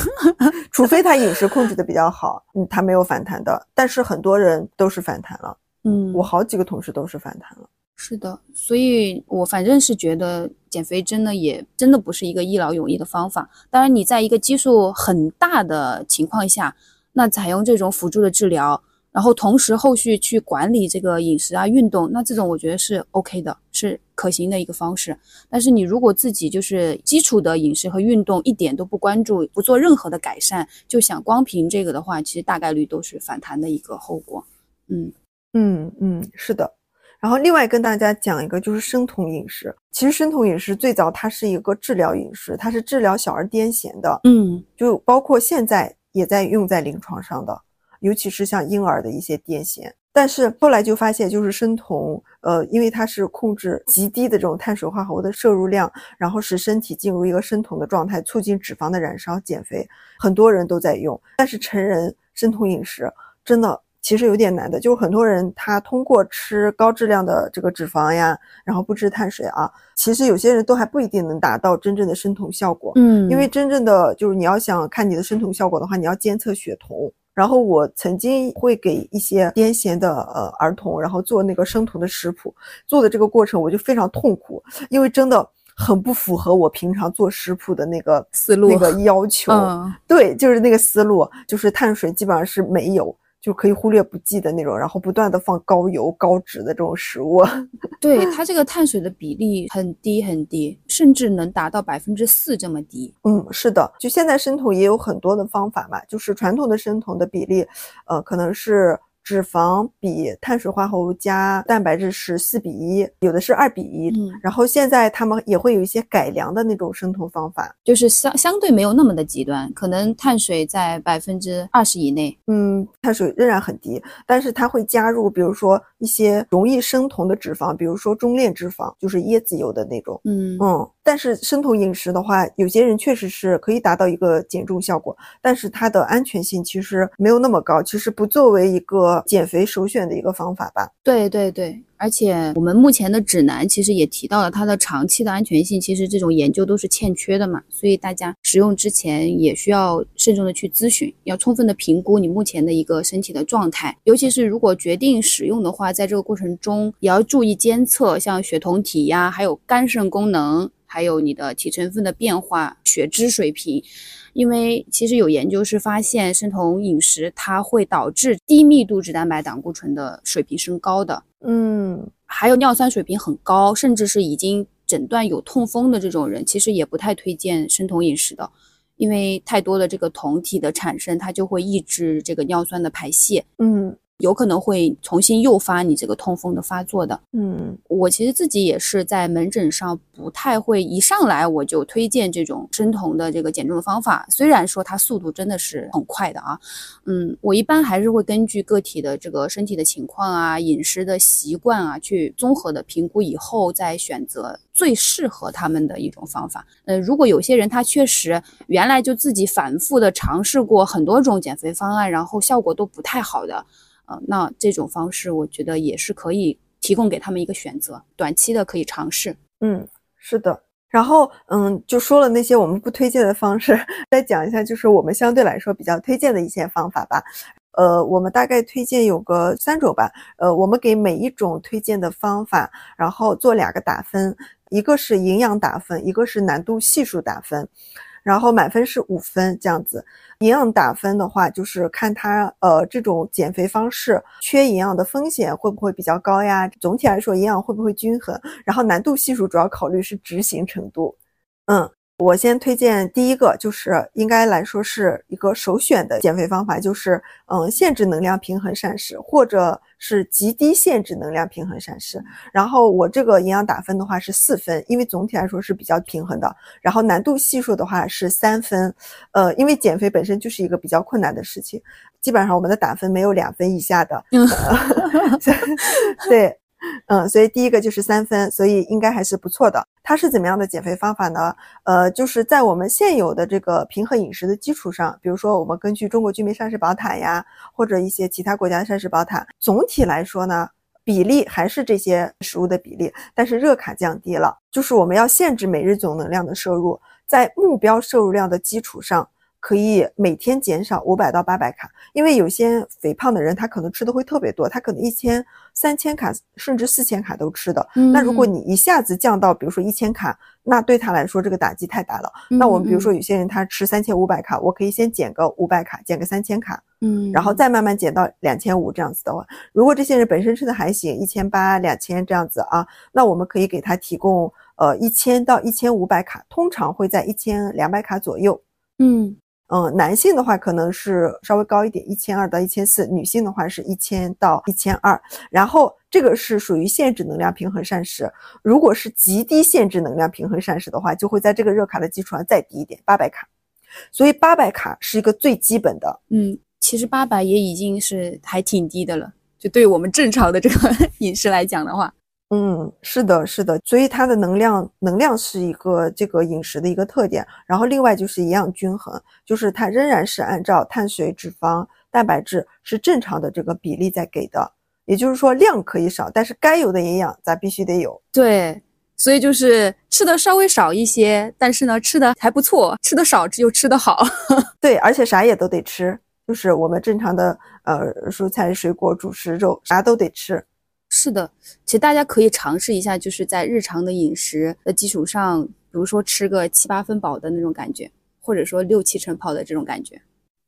除非他饮食控制的比较好，嗯，他没有反弹的。但是很多人都是反弹了，嗯我好几个同事都是反弹了。是的，所以我反正是觉得减肥真的，也真的不是一个一劳永逸的方法。当然，你在一个基数很大的情况下，那采用这种辅助的治疗，然后同时后续去管理这个饮食啊、运动，那这种我觉得是 OK 的，是可行的一个方式。但是你如果自己就是基础的饮食和运动一点都不关注，不做任何的改善，就想光凭这个的话，其实大概率都是反弹的一个后果。嗯嗯嗯，是的。然后另外跟大家讲一个就是生酮饮食。其实生酮饮食最早它是一个治疗饮食，它是治疗小儿癫痫的，嗯就包括现在也在用在临床上的，尤其是像婴儿的一些癫痫。但是后来就发现，就是生酮，呃，因为它是控制极低的这种碳水化合物的摄入量，然后使身体进入一个生酮的状态，促进脂肪的燃烧、减肥，很多人都在用。但是成人生酮饮食真的其实有点难的，就是很多人他通过吃高质量的这个脂肪呀，然后不吃碳水啊，其实有些人都还不一定能达到真正的生酮效果。嗯，因为真正的就是你要想看你的生酮效果的话，你要监测血酮。然后我曾经会给一些癫痫的呃儿童，然后做那个生酮的食谱，做的这个过程我就非常痛苦，因为真的很不符合我平常做食谱的那个思路那个要求。嗯对，就是那个思路，就是碳水基本上是没有，就可以忽略不计的那种，然后不断的放高油高脂的这种食物。对它这个碳水的比例很低很低，甚至能达到百分之四这么低。嗯，是的，就现在生酮也有很多的方法嘛，就是传统的生酮的比例，呃，可能是脂肪比碳水化合物加蛋白质是四比一，有的是二比一。嗯，然后现在他们也会有一些改良的那种生酮方法，就是相相对没有那么的极端，可能碳水在百分之二十以内。嗯，碳水仍然很低，但是它会加入，比如说一些容易生酮的脂肪，比如说中链脂肪，就是椰子油的那种。嗯嗯，但是生酮饮食的话，有些人确实是可以达到一个减重效果，但是它的安全性其实没有那么高，其实不作为一个减肥首选的一个方法吧。对对对，而且我们目前的指南其实也提到了它的长期的安全性，其实这种研究都是欠缺的嘛，所以大家使用之前也需要慎重的去咨询，要充分的评估你目前的一个身体的状态，尤其是如果决定使用的话，在这个过程中也要注意监测，像血酮体呀，还有肝肾功能，还有你的体成分的变化、血脂水平。因为其实有研究是发现，生酮饮食它会导致低密度脂蛋白胆固醇的水平升高的，嗯。还有尿酸水平很高，甚至是已经诊断有痛风的这种人，其实也不太推荐生酮饮食的，因为太多的这个酮体的产生，它就会抑制这个尿酸的排泄，嗯有可能会重新诱发你这个痛风的发作的。嗯我其实自己也是在门诊上不太会一上来我就推荐这种生酮的这个减重的方法，虽然说它速度真的是很快的啊，嗯，我一般还是会根据个体的这个身体的情况啊、饮食的习惯啊，去综合的评估以后再选择最适合他们的一种方法。呃，如果有些人他确实原来就自己反复的尝试过很多种减肥方案，然后效果都不太好的。呃，那这种方式我觉得也是可以提供给他们一个选择，短期的可以尝试。嗯，是的。然后，嗯，就说了那些我们不推荐的方式，再讲一下，就是我们相对来说比较推荐的一些方法吧。呃，我们大概推荐有个三种吧。呃，我们给每一种推荐的方法，然后做两个打分，一个是营养打分，一个是难度系数打分。然后满分是五分这样子。营养打分的话，就是看他呃这种减肥方式缺营养的风险会不会比较高呀？总体来说营养会不会均衡？然后难度系数主要考虑是执行程度。嗯，我先推荐第一个，就是应该来说是一个首选的减肥方法，就是嗯限制能量平衡膳食，或者是极低限制能量平衡膳食。然后我这个营养打分的话是四分，因为总体来说是比较平衡的。然后难度系数的话是三分，呃，因为减肥本身就是一个比较困难的事情，基本上我们的打分没有两分以下的。嗯对，嗯，所以第一个就是三分，所以应该还是不错的。它是怎么样的减肥方法呢？呃，就是在我们现有的这个平衡饮食的基础上，比如说我们根据中国居民膳食宝塔呀，或者一些其他国家的膳食宝塔，总体来说呢，比例还是这些食物的比例，但是热卡降低了，就是我们要限制每日总能量的摄入，在目标摄入量的基础上。可以每天减少五百到八百卡，因为有些肥胖的人他可能吃的会特别多，他可能一千、三千卡甚至四千卡都吃的。嗯那如果你一下子降到比如说一千卡，那对他来说这个打击太大了。那我们比如说有些人他吃三千五百卡，我可以先减个五百卡，减个三千卡，嗯，然后再慢慢减到两千五这样子的话，如果这些人本身吃的还行，一千八、两千这样子啊，那我们可以给他提供呃一千到一千五百卡，通常会在一千两百卡左右。嗯嗯，男性的话可能是稍微高一点，一千二到一千四；女性的话是一千到一千二。然后这个是属于限制能量平衡膳食。如果是极低限制能量平衡膳食的话，就会在这个热卡的基础上再低一点，八百卡。所以八百卡是一个最基本的。嗯，其实八百也已经是还挺低的了，就对我们正常的这个 饮食来讲的话。嗯，是的，是的，所以它的能量能量是一个这个饮食的一个特点。然后另外就是营养均衡，就是它仍然是按照碳水、脂肪、蛋白质是正常的这个比例在给的。也就是说量可以少，但是该有的营养咱必须得有。对，所以就是吃的稍微少一些，但是呢吃的还不错，吃的少又吃的好。对，而且啥也都得吃，就是我们正常的呃蔬菜、水果、主食、肉啥都得吃。是的，其实大家可以尝试一下，就是在日常的饮食的基础上，比如说吃个七八分饱的那种感觉，或者说六七成饱的这种感觉。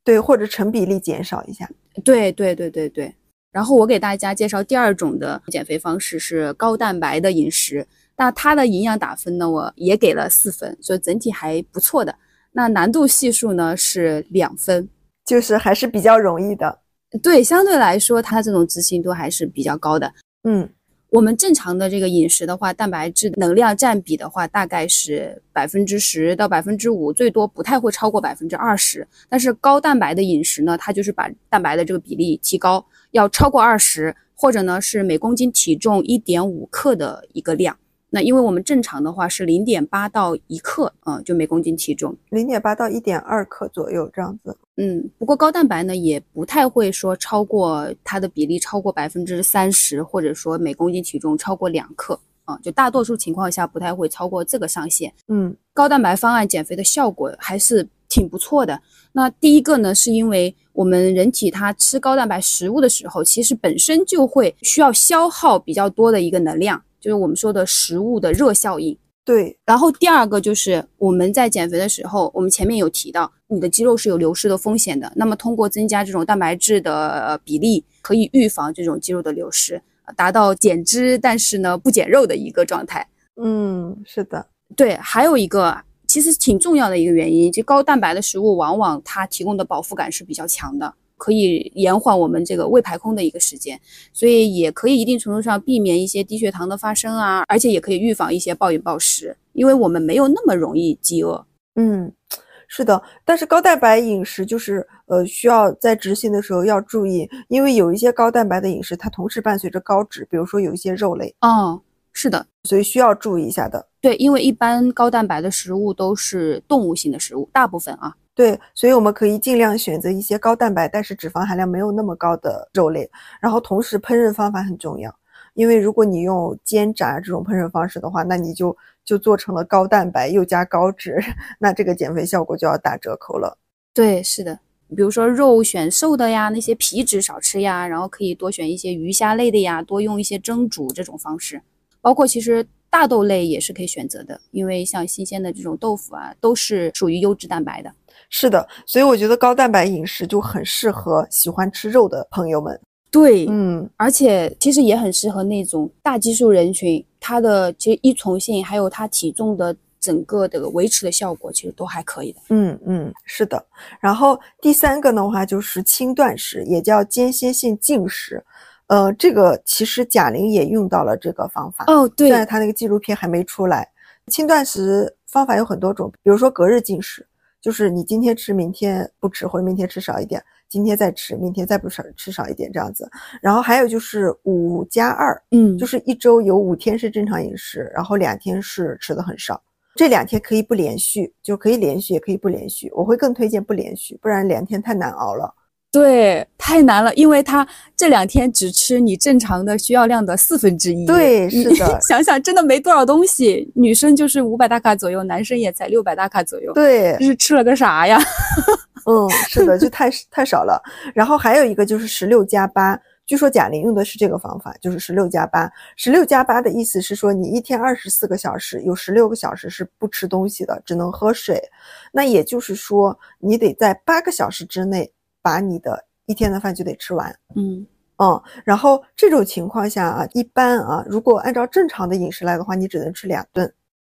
对，或者成比例减少一下。对对对对对。然后我给大家介绍第二种的减肥方式是高蛋白的饮食，那它的营养打分呢，我也给了四分，所以整体还不错的。那难度系数呢是两分，就是还是比较容易的。对，相对来说，它这种执行度还是比较高的。嗯，我们正常的这个饮食的话，蛋白质能量占比的话，大概是百分之十到百分之五，最多不太会超过百分之二十。但是高蛋白的饮食呢，它就是把蛋白的这个比例提高，要超过二十，或者呢是每公斤体重一点五克的一个量。那因为我们正常的话是零点八到一克，嗯，就每公斤体重零点八到一点二克左右这样子。嗯，不过高蛋白呢也不太会说超过它的比例超过百分之三十，或者说每公斤体重超过两克啊，就大多数情况下不太会超过这个上限。嗯，高蛋白方案减肥的效果还是挺不错的。那第一个呢，是因为我们人体它吃高蛋白食物的时候，其实本身就会需要消耗比较多的一个能量。就是我们说的食物的热效应，对。然后第二个就是我们在减肥的时候，我们前面有提到，你的肌肉是有流失的风险的。那么通过增加这种蛋白质的比例，可以预防这种肌肉的流失，达到减脂但是呢不减肉的一个状态。嗯，是的，对。还有一个其实挺重要的一个原因，就高蛋白的食物往往它提供的饱腹感是比较强的。可以延缓我们这个胃排空的一个时间，所以也可以一定程度上避免一些低血糖的发生啊，而且也可以预防一些暴饮暴食，因为我们没有那么容易饥饿。嗯，是的，但是高蛋白饮食就是呃需要在执行的时候要注意，因为有一些高蛋白的饮食它同时伴随着高脂，比如说有一些肉类。哦，是的，所以需要注意一下的。对，因为一般高蛋白的食物都是动物性的食物，大部分啊。对，所以我们可以尽量选择一些高蛋白，但是脂肪含量没有那么高的肉类。然后同时烹饪方法很重要，因为如果你用煎炸这种烹饪方式的话，那你就就做成了高蛋白又加高脂，那这个减肥效果就要打折扣了。对，是的，比如说肉选瘦的呀，那些皮脂少吃呀，然后可以多选一些鱼虾类的呀，多用一些蒸煮这种方式，包括其实大豆类也是可以选择的，因为像新鲜的这种豆腐啊，都是属于优质蛋白的。是的，所以我觉得高蛋白饮食就很适合喜欢吃肉的朋友们。对，嗯，而且其实也很适合那种大基数人群，它的其实依从性还有它体重的整个的维持的效果，其实都还可以的。嗯嗯，是的。然后第三个的话就是轻断食，也叫间歇性进食。呃，这个其实贾玲也用到了这个方法。哦，对，但是她那个纪录片还没出来。轻断食方法有很多种，比如说隔日进食。就是你今天吃，明天不吃，或者明天吃少一点，今天再吃，明天再不少吃少一点这样子。然后还有就是五加二，嗯，就是一周有五天是正常饮食，然后两天是吃的很少。这两天可以不连续，就可以连续，也可以不连续。我会更推荐不连续，不然两天太难熬了。对，太难了，因为他这两天只吃你正常的需要量的四分之一。对，是的，想想真的没多少东西。女生就是五百大卡左右，男生也才六百大卡左右。对，这是吃了个啥呀？嗯，是的，就太太少了。然后还有一个就是十六加八，据说贾玲用的是这个方法，就是十六加八。十六加八的意思是说，你一天二十四个小时，有十六个小时是不吃东西的，只能喝水。那也就是说，你得在八个小时之内。把你的一天的饭就得吃完，嗯嗯，然后这种情况下啊，一般啊，如果按照正常的饮食来的话，你只能吃两顿，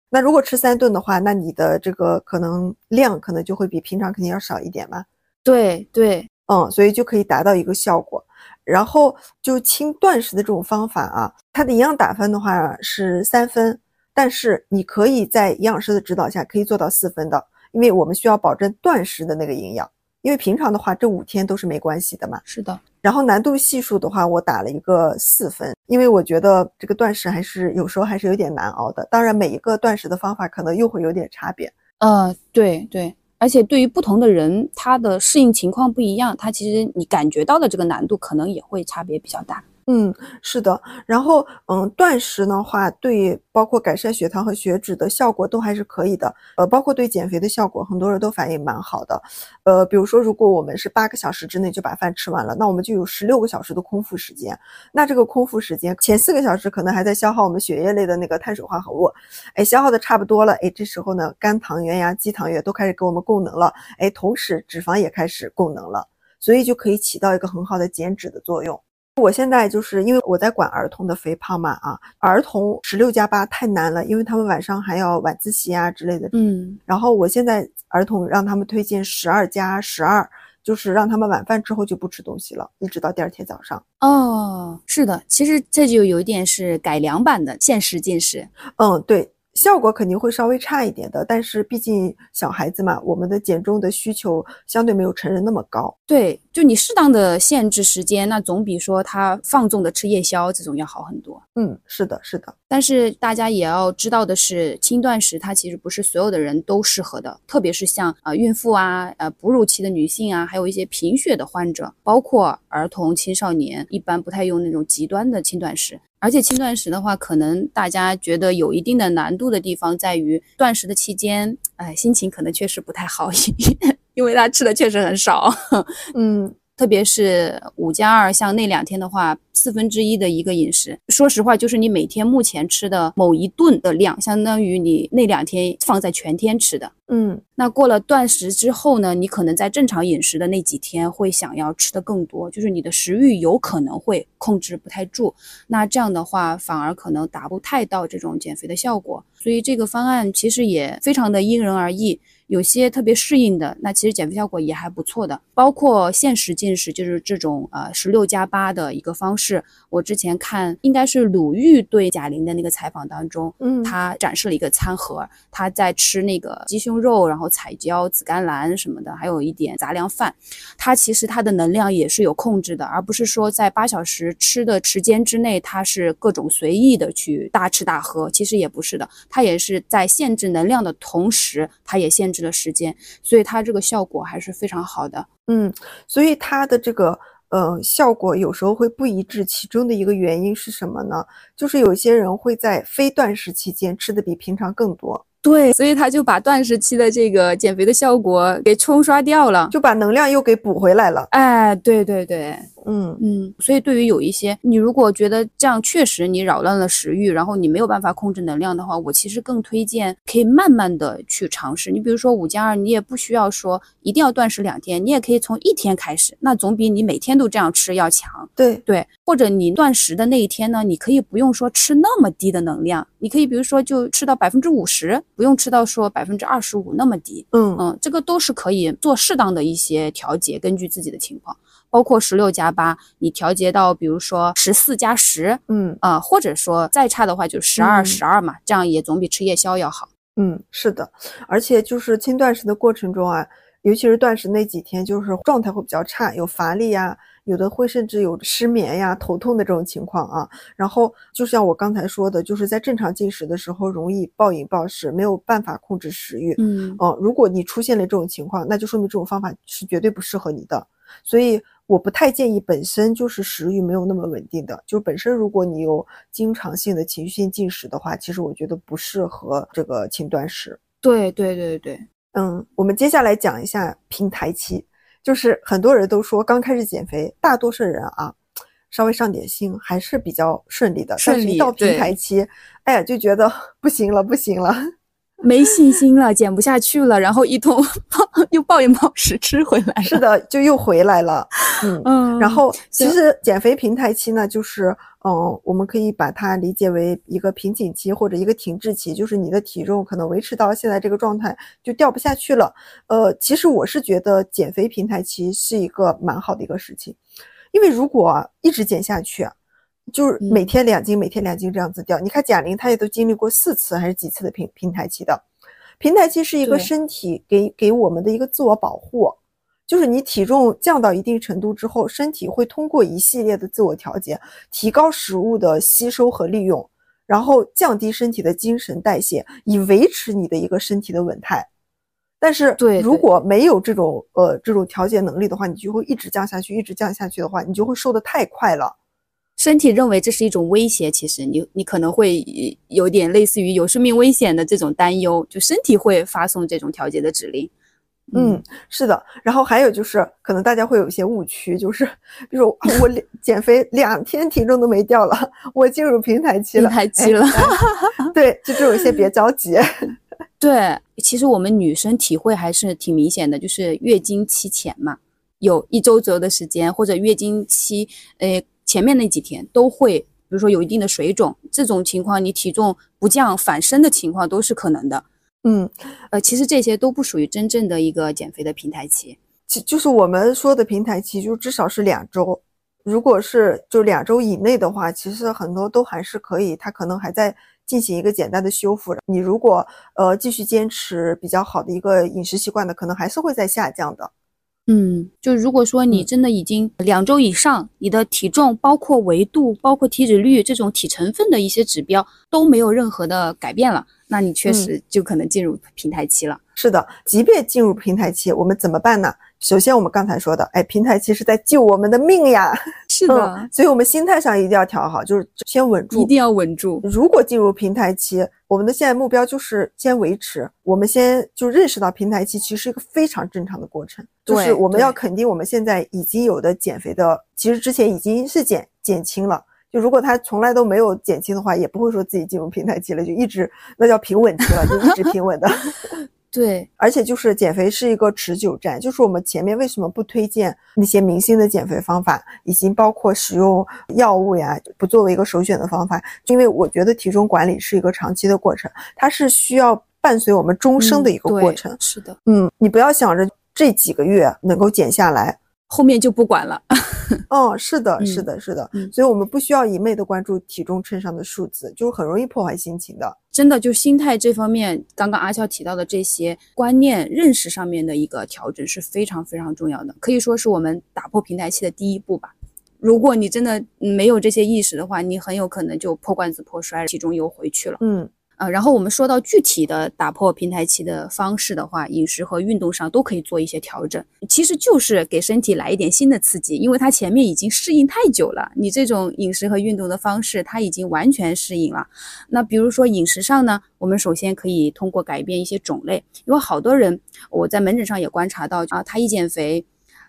那如果吃三顿的话，那你的这个可能量可能就会比平常肯定要少一点嘛。对对，嗯，所以就可以达到一个效果。然后就轻断食的这种方法啊，它的营养打分的话是三分，但是你可以在营养师的指导下可以做到四分的，因为我们需要保证断食的那个营养。因为平常的话，这五天都是没关系的嘛。是的。然后难度系数的话，我打了一个四分，因为我觉得这个断食还是有时候还是有点难熬的。当然，每一个断食的方法可能又会有点差别。呃，对对。而且对于不同的人，他的适应情况不一样，他其实你感觉到的这个难度可能也会差别比较大。嗯，是的，然后嗯，断食的话，对包括改善血糖和血脂的效果都还是可以的，呃，包括对减肥的效果，很多人都反应蛮好的，呃，比如说如果我们是八个小时之内就把饭吃完了，那我们就有十六个小时的空腹时间，那这个空腹时间前四个小时可能还在消耗我们血液类的那个碳水化合物，哎，消耗的差不多了，哎，这时候呢，肝糖原呀、肌糖原都开始给我们供能了，哎，同时脂肪也开始供能了，所以就可以起到一个很好的减脂的作用。我现在就是因为我在管儿童的肥胖嘛，啊，儿童十六加八太难了，因为他们晚上还要晚自习啊之类的，嗯，然后我现在儿童让他们推荐十二加十二，就是让他们晚饭之后就不吃东西了，一直到第二天早上。哦，是的，其实这就有一点是改良版的限时进食。嗯，对。效果肯定会稍微差一点的，但是毕竟小孩子嘛，我们的减重的需求相对没有成人那么高。对，就你适当的限制时间，那总比说他放纵的吃夜宵这种要好很多。嗯，是的，是的。但是大家也要知道的是，轻断食它其实不是所有的人都适合的，特别是像啊孕妇啊、呃哺乳期的女性啊，还有一些贫血的患者，包括儿童、青少年，一般不太用那种极端的轻断食。而且轻断食的话，可能大家觉得有一定的难度的地方在于，断食的期间，哎，心情可能确实不太好，因为他吃的确实很少，嗯。特别是五加二，像那两天的话，四分之一的一个饮食，说实话，就是你每天目前吃的某一顿的量，相当于你那两天放在全天吃的。嗯，那过了断食之后呢，你可能在正常饮食的那几天会想要吃的更多，就是你的食欲有可能会控制不太住。那这样的话，反而可能达不太到这种减肥的效果。所以这个方案其实也非常的因人而异。有些特别适应的，那其实减肥效果也还不错的，包括限时进食，就是这种呃十六加八的一个方式。我之前看应该是鲁豫对贾玲的那个采访当中，嗯，她展示了一个餐盒，她在吃那个鸡胸肉，然后彩椒、紫甘蓝什么的，还有一点杂粮饭。他其实他的能量也是有控制的，而不是说在八小时吃的时间之内，他是各种随意的去大吃大喝。其实也不是的，他也是在限制能量的同时，他也限制。的时间，所以它这个效果还是非常好的。嗯，所以它的这个呃效果有时候会不一致，其中的一个原因是什么呢？就是有些人会在非断食期间吃的比平常更多。对，所以他就把断食期的这个减肥的效果给冲刷掉了，就把能量又给补回来了。哎，对对对。嗯嗯，所以对于有一些你如果觉得这样确实你扰乱了食欲，然后你没有办法控制能量的话，我其实更推荐可以慢慢的去尝试。你比如说五加二，你也不需要说一定要断食两天，你也可以从一天开始，那总比你每天都这样吃要强。对对，或者你断食的那一天呢，你可以不用说吃那么低的能量，你可以比如说就吃到百分之五十，不用吃到说百分之二十五那么低。嗯嗯，这个都是可以做适当的一些调节，根据自己的情况。包括十六加八，你调节到比如说十四加十，嗯啊，或者说再差的话就十二十二嘛，这样也总比吃夜宵要好。嗯，是的，而且就是轻断食的过程中啊，尤其是断食那几天，就是状态会比较差，有乏力呀，有的会甚至有失眠呀、头痛的这种情况啊。然后就像我刚才说的，就是在正常进食的时候容易暴饮暴食，没有办法控制食欲。嗯哦，如果你出现了这种情况，那就说明这种方法是绝对不适合你的。所以。我不太建议本身就是食欲没有那么稳定的，就本身如果你有经常性的情绪性进食的话，其实我觉得不适合这个轻断食。对对对对，嗯，我们接下来讲一下平台期，就是很多人都说刚开始减肥，大多数人啊，稍微上点心还是比较顺利的，顺利到平台期，哎呀就觉得 不行了，不行了。没信心了，减不下去了，然后一通 又暴饮暴食吃回来。是的，就又回来了。嗯嗯然后其实减肥平台期呢，就是嗯，我们可以把它理解为一个瓶颈期或者一个停滞期，就是你的体重可能维持到现在这个状态就掉不下去了。呃，其实我是觉得减肥平台期是一个蛮好的一个事情，因为如果一直减下去，就是嗯每天两斤、每天两斤这样子掉，你看贾玲她也都经历过四次还是几次的平平台期的。平台期是一个身体给给我们的一个自我保护，就是你体重降到一定程度之后，身体会通过一系列的自我调节，提高食物的吸收和利用，然后降低身体的精神代谢，以维持你的一个身体的稳态。但是，对对如果没有这种呃这种调节能力的话，你就会一直降下去，一直降下去的话，你就会瘦得太快了。身体认为这是一种威胁，其实你你可能会呃有点类似于有生命危险的这种担忧，就身体会发送这种调节的指令。嗯，是的。然后还有就是，可能大家会有一些误区，就是比如啊我两减肥两天体重都没掉了，我进入平台期了，平台期了对，就这种一些别着急。对，其实我们女生体会还是挺明显的，就是月经期前嘛，有一周左右的时间，或者月经期呃前面那几天都会，比如说有一定的水肿，这种情况你体重不降反升的情况都是可能的。嗯，呃，其实这些都不属于真正的一个减肥的平台期。其就是我们说的平台期，就至少是两周。如果是就两周以内的话，其实很多都还是可以，它可能还在进行一个简单的修复。你如果呃继续坚持比较好的一个饮食习惯的，可能还是会在下降的。嗯，就如果说你嗯。真的已经两周以上，你的体重、包括维度、包括体脂率这种体成分的一些指标都没有任何的改变了，那你确嗯实就可能进入平台期了。是的，即便进入平台期，我们怎么办呢？首先，我们刚才说的，哎，平台期是在救我们的命呀，是 嗯，所以我们心态上一定要调好，就是先稳住，一定要稳住。如果进入平台期，我们的现在目标就是先维持。我们先就认识到平台期其实是一个非常正常的过程，就是我们要肯定我们现在已经有的减肥的，其实之前已经是减减轻了。就如果他从来都没有减轻的话，也不会说自己进入平台期了，就一直那叫平稳期了，就一直平稳的。对，而且就是减肥是一个持久战，就是我们前面为什么不推荐那些明星的减肥方法，以及包括使用药物呀，不作为一个首选的方法，就因为我觉得体重管理是一个长期的过程，它是需要伴随我们终生的一个过程。是的，嗯，你不要想着这几个月能够减下来。后面就不管了。哦，是的，嗯是的，是的，嗯所以我们不需要一昧的关注体重秤上的数字，就是很容易破坏心情的。真的就心态这方面，刚刚阿笑提到的这些观念、认识上面的一个调整是非常非常重要的，可以说是我们打破平台期的第一步吧。如果你真的嗯没有这些意识的话，你很有可能就破罐子破摔，体重又回去了。嗯呃，然后我们说到具体的打破平台期的方式的话，饮食和运动上都可以做一些调整，其实就是给身体来一点新的刺激，因为它前面已经适应太久了，你这种饮食和运动的方式，它已经完全适应了。那比如说饮食上呢，我们首先可以通过改变一些种类，因为好多人我在门诊上也观察到啊，他一减肥。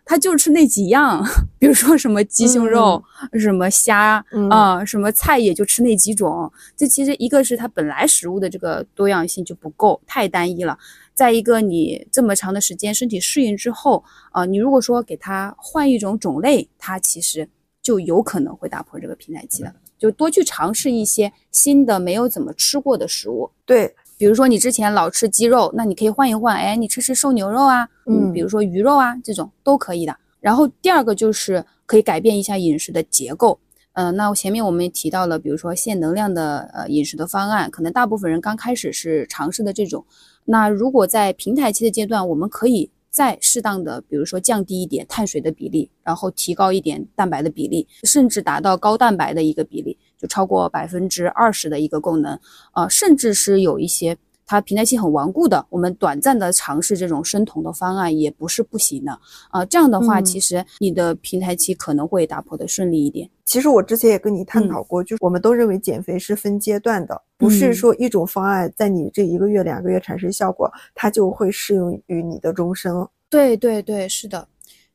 他就吃那几样，比如说什么鸡胸肉、什么虾嗯啊、什么菜也就吃那几种。这其实一个是它本来食物的这个多样性就不够，太单一了。再一个，你这么长的时间身体适应之后，啊、你如果说给它换一种种类，它其实就有可能会打破这个平台期的。就多去尝试一些新的没有怎么吃过的食物，对，比如说你之前老吃鸡肉，那你可以换一换，哎，你吃吃瘦牛肉啊，嗯比如说鱼肉啊，这种都可以的。然后第二个就是可以改变一下饮食的结构。嗯、那前面我们也提到了，比如说限能量的呃饮食的方案，可能大部分人刚开始是尝试的这种。那如果在平台期的阶段，我们可以再适当的，比如说降低一点碳水的比例，然后提高一点蛋白的比例，甚至达到高蛋白的一个比例，就超过百分之二十的一个功能。啊，甚至是有一些它平台期很顽固的，我们短暂的尝试这种生酮的方案也不是不行的啊。这样的话，嗯其实你的平台期可能会打破的顺利一点。其实我之前也跟你探嗯讨过，就是我们都认为减肥是分阶段的，不是嗯说一种方案在你这一个月、两个月产生效果，它就会适用于你的终生。对对对，是的，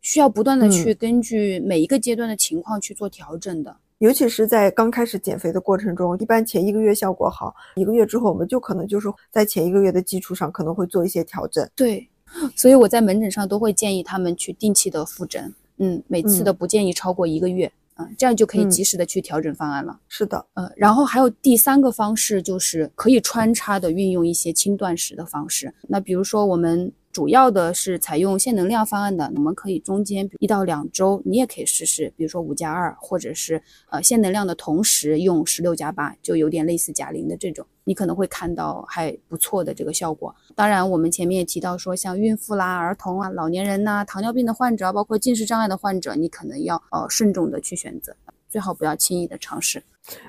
需要不断的嗯去根据每一个阶段的情况去做调整的。尤其是在刚开始减肥的过程中，一般前一个月效果好，一个月之后我们就可能就是在前一个月的基础上可能会做一些调整。对，所以我在门诊上都会建议他们去定期的复诊。嗯，每次的不建议超过一个月。嗯这样就可以及时的去调整方案了。是的，呃，然后还有第三个方式就是可以穿插的运用一些轻断食的方式。那比如说我们。主要的是采用限能量方案的，我们可以中间一到两周，你也可以试试，比如说五加二，或者是呃限能量的同时用十六加八，就有点类似贾玲的这种，你可能会看到还不错的这个效果。当然，我们前面也提到说，像孕妇啦、儿童啊、老年人呐、糖尿病的患者，包括进食障碍的患者，你可能要呃慎重的去选择，最好不要轻易的尝试。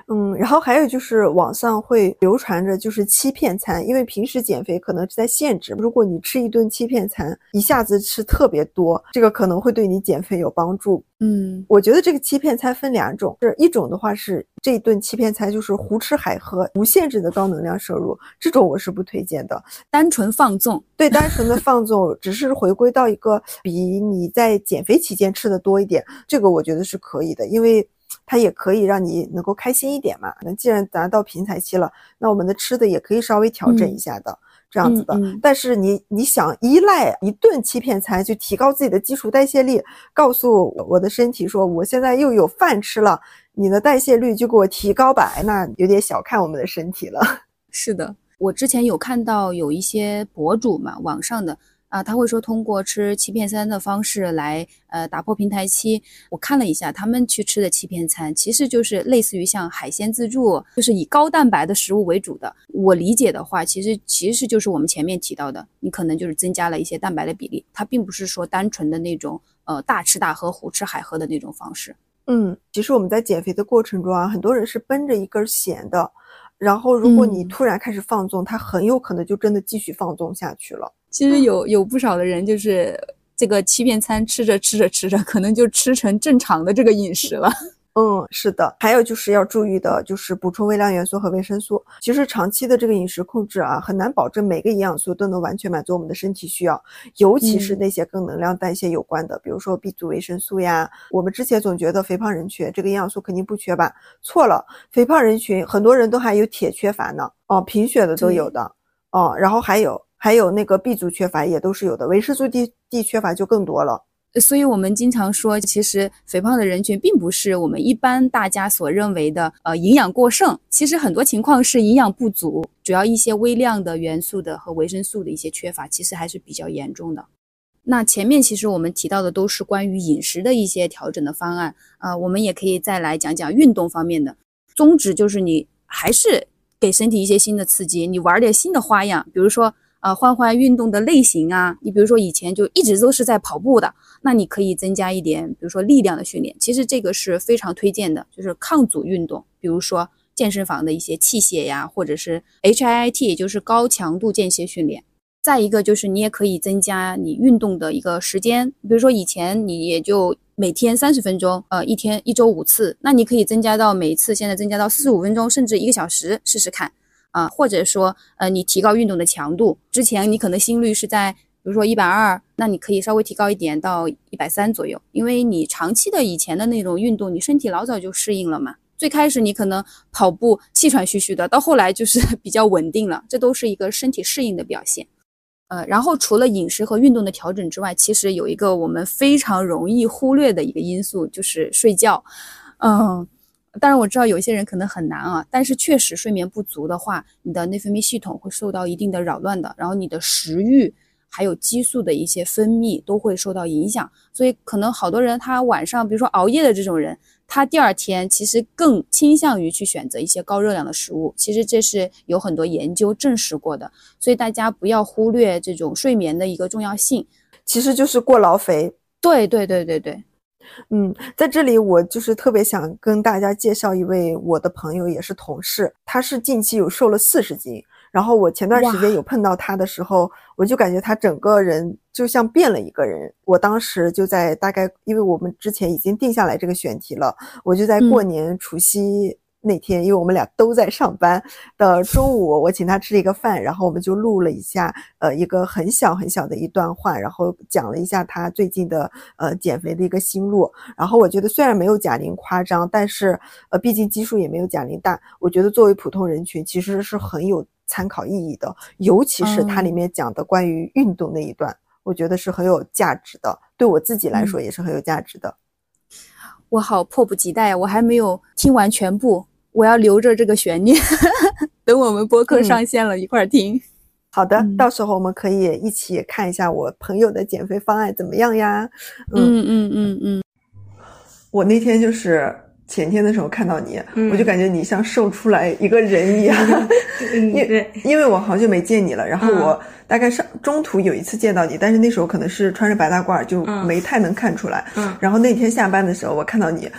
嗯，然后还有就是网上会流传着就是欺骗餐，因为平时减肥可能是在限制，如果你吃一顿欺骗餐，一下子吃特别多，这个可能会对你减肥有帮助。嗯，我觉得这个欺骗餐分两种，是一种的话是这一顿欺骗餐就是胡吃海喝，无限制的高能量摄入，这种我是不推荐的。单纯放纵，对，单纯的放纵，只是回归到一个比你在减肥期间吃的多一点，这个我觉得是可以的，因为。它也可以让你能够开心一点嘛。那既然达到平台期了，那我们的吃的也可以稍微调整一下的，这样子的。但是你你想依赖一顿欺骗餐去提高自己的基础代谢率，告诉我的身体说我现在又有饭吃了，你的代谢率就给我提高吧，那有点小看我们的身体了。是的，我之前有看到有一些博主嘛，网上的。啊，他会说通过吃欺骗餐的方式来呃打破平台期。我看了一下，他们去吃的欺骗餐其实就是类似于像海鲜自助，就是以高蛋白的食物为主的。我理解的话，其实其实就是我们前面提到的，你可能就是增加了一些蛋白的比例，它并不是说单纯的那种呃大吃大喝、胡吃海喝的那种方式。嗯，其实我们在减肥的过程中啊，很多人是奔着一根弦的，然后如果你突然开始放纵，他很有可能就真的继续放纵下去了。其实有有不少的人就是这个欺骗餐吃着吃着吃着，可能就吃成正常的这个饮食了。嗯，是的。还有就是要注意的，就是补充微量元素和维生素。其实长期的这个饮食控制啊，很难保证每个营养素都能完全满足我们的身体需要，尤其是那些跟能量代谢有关的，比如说 B 族维生素呀。我们之前总觉得肥胖人群这个营养素肯定不缺吧？错了，肥胖人群很多人都还有铁缺乏呢。哦，贫血的都有的。哦，然后还有。还有那个 B 族缺乏也都是有的，维生素 D D 缺乏就更多了。所以，我们经常说，其实肥胖的人群并不是我们一般大家所认为的，呃，营养过剩。其实很多情况是营养不足，主要一些微量的元素的和维生素的一些缺乏，其实还是比较严重的。那前面其实我们提到的都是关于饮食的一些调整的方案，呃，我们也可以再来讲讲运动方面的宗旨，就是你还是给身体一些新的刺激，你玩点新的花样，比如说。啊，换换运动的类型啊，你比如说以前就一直都是在跑步的，那你可以增加一点，比如说力量的训练，其实这个是非常推荐的，就是抗阻运动，比如说健身房的一些器械呀，或者是 HIIT，也就是高强度间歇训练。再一个就是你也可以增加你运动的一个时间，比如说以前你也就每天三十分钟，呃，一天一周五次，那你可以增加到每次现在增加到四十五分钟，甚至一个小时试试看。啊，或者说，呃，你提高运动的强度，之前你可能心率是在，比如说一百二，那你可以稍微提高一点到一百三左右，因为你长期的以前的那种运动，你身体老早就适应了嘛。最开始你可能跑步气喘吁吁的，到后来就是 比较稳定了，这都是一个身体适应的表现。呃，然后除了饮食和运动的调整之外，其实有一个我们非常容易忽略的一个因素，就是睡觉。嗯。当然我知道有些人可能很难啊，但是确实睡眠不足的话，你的内分泌系统会受到一定的扰乱的，然后你的食欲还有激素的一些分泌都会受到影响，所以可能好多人他晚上，比如说熬夜的这种人，他第二天其实更倾向于去选择一些高热量的食物，其实这是有很多研究证实过的，所以大家不要忽略这种睡眠的一个重要性，其实就是过劳肥。对对对对对。嗯，在这里我就是特别想跟大家介绍一位我的朋友，也是同事，他是近期有瘦了四十斤，然后我前段时间有碰到他的时候，我就感觉他整个人就像变了一个人。我当时就在大概，因为我们之前已经定下来这个选题了，我就在过年除夕。那天，因为我们俩都在上班的中午，我请他吃了一个饭，然后我们就录了一下，呃，一个很小很小的一段话，然后讲了一下他最近的呃减肥的一个心路。然后我觉得虽然没有贾玲夸张，但是呃，毕竟基数也没有贾玲大，我觉得作为普通人群其实是很有参考意义的，尤其是它里面讲的关于运动那一段，我觉得是很有价值的，对我自己来说也是很有价值的。我好迫不及待呀！我还没有听完全部，我要留着这个悬念，等我们播客上线了，一块儿听。好的，到时候我们可以一起看一下我朋友的减肥方案怎么样呀？嗯嗯嗯嗯。我那天就是前天的时候看到你，我就感觉你像瘦出来一个人一样。因因为我好久没见你了，然后我大概上中途有一次见到你，但是那时候可能是穿着白大褂，就没太能看出来。嗯。然后那天下班的时候，我看到你。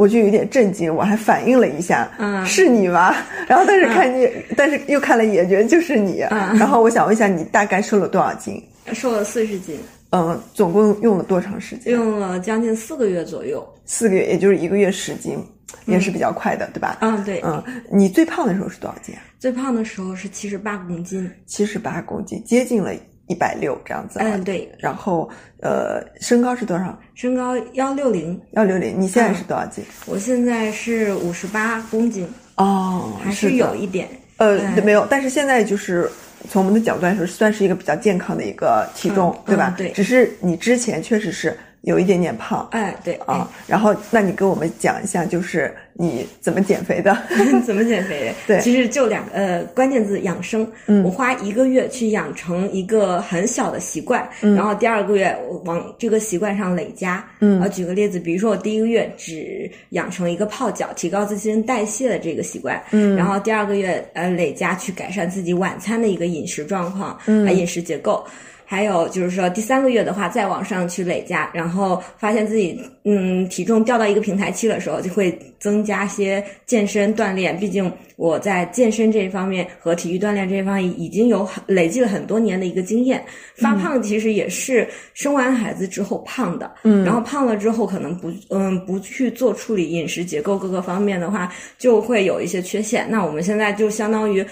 我就有点震惊，我还反应了一下，嗯，是你吗？然后但是看你，但是又看了一眼，觉得就是你。然后我想问一下，你大概瘦了多少斤？瘦了四十斤。嗯，总共用了多长时间？用了将近四个月左右。四个月，也就是一个月十斤，也是比较快的，对吧？嗯，对。嗯，你最胖的时候是多少斤？最胖的时候是七十八公斤。七十八公斤，接近了。一百六这样子，嗯对，然后呃，身高是多少？身高幺六零，幺六零。你现在是多少斤？我现在是五十八公斤。哦，还是有一点。呃，没有，但是现在就是从我们的角度来说，算是一个比较健康的一个体重，对吧？对。只是你之前确实是。有一点点胖，哎，对啊，然后那你跟我们讲一下，就是你怎么减肥的？怎么减肥？对，其实就两个呃关键字：养生。嗯，我花一个月去养成一个很小的习惯，然后第二个月往这个习惯上累加。嗯，啊，举个例子，比如说我第一个月只养成一个泡脚，提高自身代谢的这个习惯。嗯，然后第二个月呃累加去改善自己晚餐的一个饮食状况，嗯，饮食结构。还有就是说，第三个月的话，再往上去累加，然后发现自己嗯体重掉到一个平台期的时候，就会增加些健身锻炼。毕竟我在健身这一方面和体育锻炼这一方面已经有很累积了很多年的一个经验。发胖其实也是生完孩子之后胖的，嗯，然后胖了之后可能不嗯不去做处理饮食结构各个方面的话，就会有一些缺陷。那我们现在就相当于。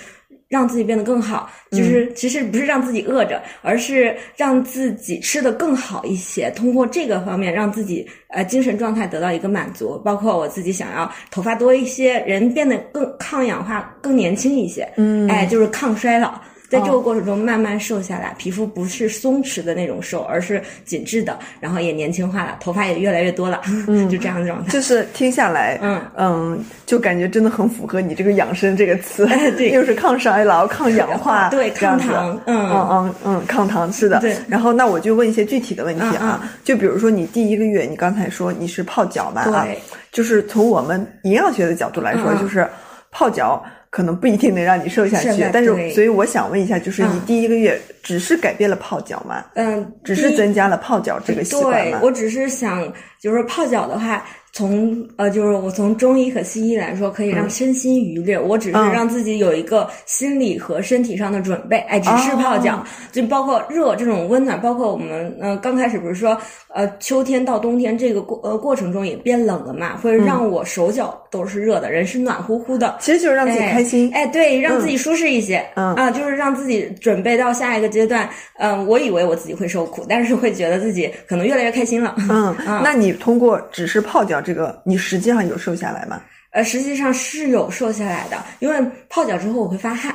让自己变得更好，就是其实不是让自己饿着，而是让自己吃的更好一些。通过这个方面，让自己呃精神状态得到一个满足。包括我自己想要头发多一些，人变得更抗氧化、更年轻一些。嗯，哎，就是抗衰老。在这个过程中慢慢瘦下来，皮肤不是松弛的那种瘦，而是紧致的，然后也年轻化了，头发也越来越多了，嗯，就这样的状态。就是听下来，嗯嗯，就感觉真的很符合你这个养生这个词，对，又是抗衰老、抗氧化，对，抗糖，嗯嗯嗯嗯，抗糖是的。对。然后那我就问一些具体的问题啊，就比如说你第一个月，你刚才说你是泡脚嘛啊，就是从我们营养学的角度来说，就是泡脚。可能不一定能让你瘦下去，但是所以我想问一下，就是你第一个月只是改变了泡脚吗？嗯，只是增加了泡脚这个习惯吗？对，我只是想，就是泡脚的话。从呃，就是我从中医和西医来说，可以让身心愉悦。我只是让自己有一个心理和身体上的准备。哎，只是泡脚，就包括热这种温暖，包括我们呃刚开始不是说呃秋天到冬天这个过呃过程中也变冷了嘛，会让我手脚都是热的，人是暖乎乎的。其实就是让自己开心。哎，对，让自己舒适一些。嗯啊，就是让自己准备到下一个阶段。嗯，我以为我自己会受苦，但是会觉得自己可能越来越开心了。嗯，那你通过只是泡脚。这个你实际上有瘦下来吗？呃，实际上是有瘦下来的，因为泡脚之后我会发汗。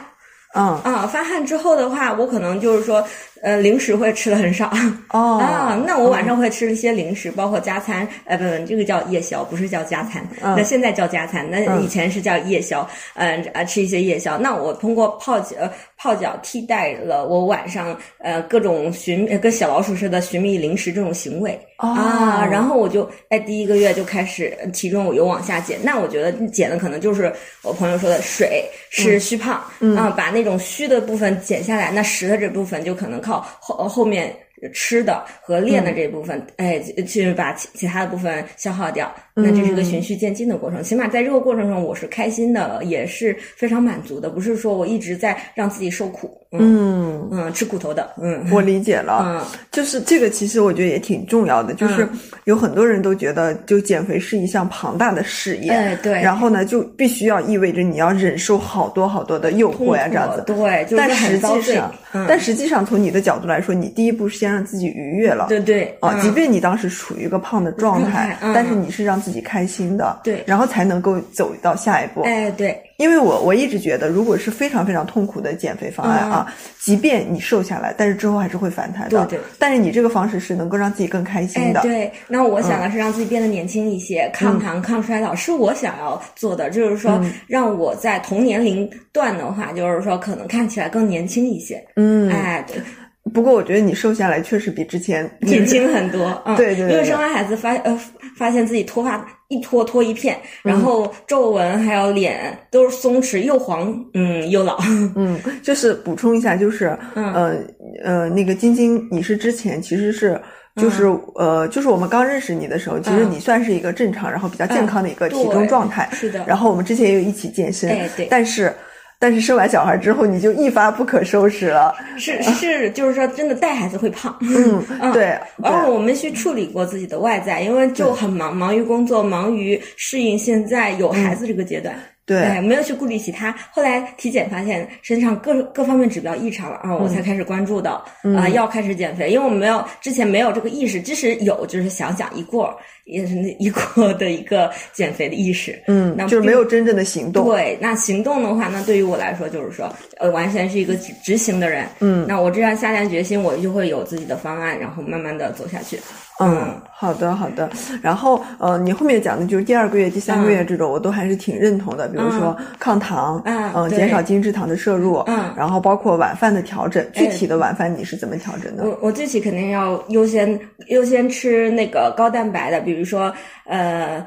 嗯啊，发汗之后的话，我可能就是说。呃，零食会吃的很少。哦。啊，那我晚上会吃一些零食，包括加餐，呃，不不，这个叫夜宵，不是叫加餐，那现在叫加餐，那以前是叫夜宵，嗯啊，吃一些夜宵。那我通过泡脚泡脚替代了我晚上呃各种寻跟小老鼠似的寻觅零食这种行为啊，然后我就哎第一个月就开始体重我又往下减，那我觉得减的可能就是我朋友说的水是虚胖啊，把那种虚的部分减下来，那实的这部分就可能靠。后后面吃的和练的这部分，哎，去把其其他的部分消耗掉，那这是个循序渐进的过程。起码在这个过程中，我是开心的，也是非常满足的，不是说我一直在让自己受苦。嗯嗯，吃苦头的，嗯，我理解了。嗯，就是这个，其实我觉得也挺重要的。就是有很多人都觉得，就减肥是一项庞大的事业。哎，对。然后呢，就必须要意味着你要忍受好多好多的诱惑呀，这样子。对，但实际上，但实际上从你的角度来说，你第一步先让自己愉悦了。对对。啊，即便你当时处于一个胖的状态，但是你是让自己开心的。对。然后才能够走到下一步。哎，对。因为我我一直觉得，如果是非常非常痛苦的减肥方案啊，即便你瘦下来，但是之后还是会反弹的。对对。但是你这个方式是能够让自己更开心的。对。那我想的是让自己变得年轻一些，抗糖、抗衰老是我想要做的，就是说让我在同年龄段的话，就是说可能看起来更年轻一些。嗯。哎，对。不过我觉得你瘦下来确实比之前 年轻很多。对对。因为生完孩子发呃发现自己脱发。一脱脱一片，然后皱纹还有脸都是松弛，又黄，嗯，又老。嗯，就是补充一下，就是呃呃，那个晶晶，你是之前其实是就是呃，就是我们刚认识你的时候，其实你算是一个正常，然后比较健康的一个体重状态。是的。然后我们之前也有一起健身。哎，对。但是。但是生完小孩之后，你就一发不可收拾了。是是，就是说，真的带孩子会胖。嗯，对。然后我们去处理过自己的外在，因为就很忙，忙于工作，忙于适应现在有孩子这个阶段。对，没有去顾虑其他。后来体检发现身上各各方面指标异常了啊，我才开始关注到啊，要开始减肥。因为我们没有之前没有这个意识，即使有，就是想想一过。也是那一个的一个减肥的意识，嗯，那就是没有真正的行动。对，那行动的话，那对于我来说就是说，呃，完全是一个执行的人，嗯，那我这样下定决心，我就会有自己的方案，然后慢慢的走下去。嗯，好的，好的。然后，呃，你后面讲的就是第二个月、第三个月这种，我都还是挺认同的。比如说抗糖，嗯，减少精制糖的摄入，嗯，然后包括晚饭的调整。具体的晚饭你是怎么调整的？我我具体肯定要优先优先吃那个高蛋白的，比如说，呃。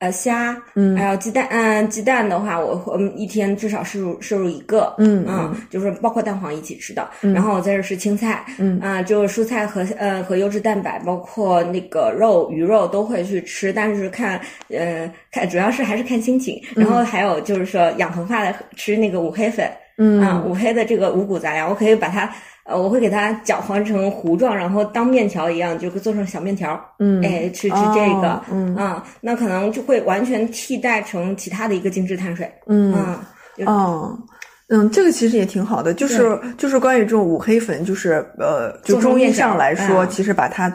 呃，虾，嗯，还有鸡蛋，嗯，鸡蛋的话，我我们一天至少摄入摄入一个，嗯嗯，就是包括蛋黄一起吃的，然后我再是青菜，嗯。啊，就是蔬菜和呃和优质蛋白，包括那个肉鱼肉都会去吃，但是看，呃，看主要是还是看心情，然后还有就是说养头发的吃那个五黑粉，嗯。啊，五黑的这个五谷杂粮，我可以把它。呃，我会给它搅和成糊状，然后当面条一样，就做成小面条。嗯，哎，吃吃这个，嗯，啊，那可能就会完全替代成其他的一个精致碳水。嗯，啊，嗯。嗯，这个其实也挺好的，就是就是关于这种五黑粉，就是呃，就中医上来说，其实把它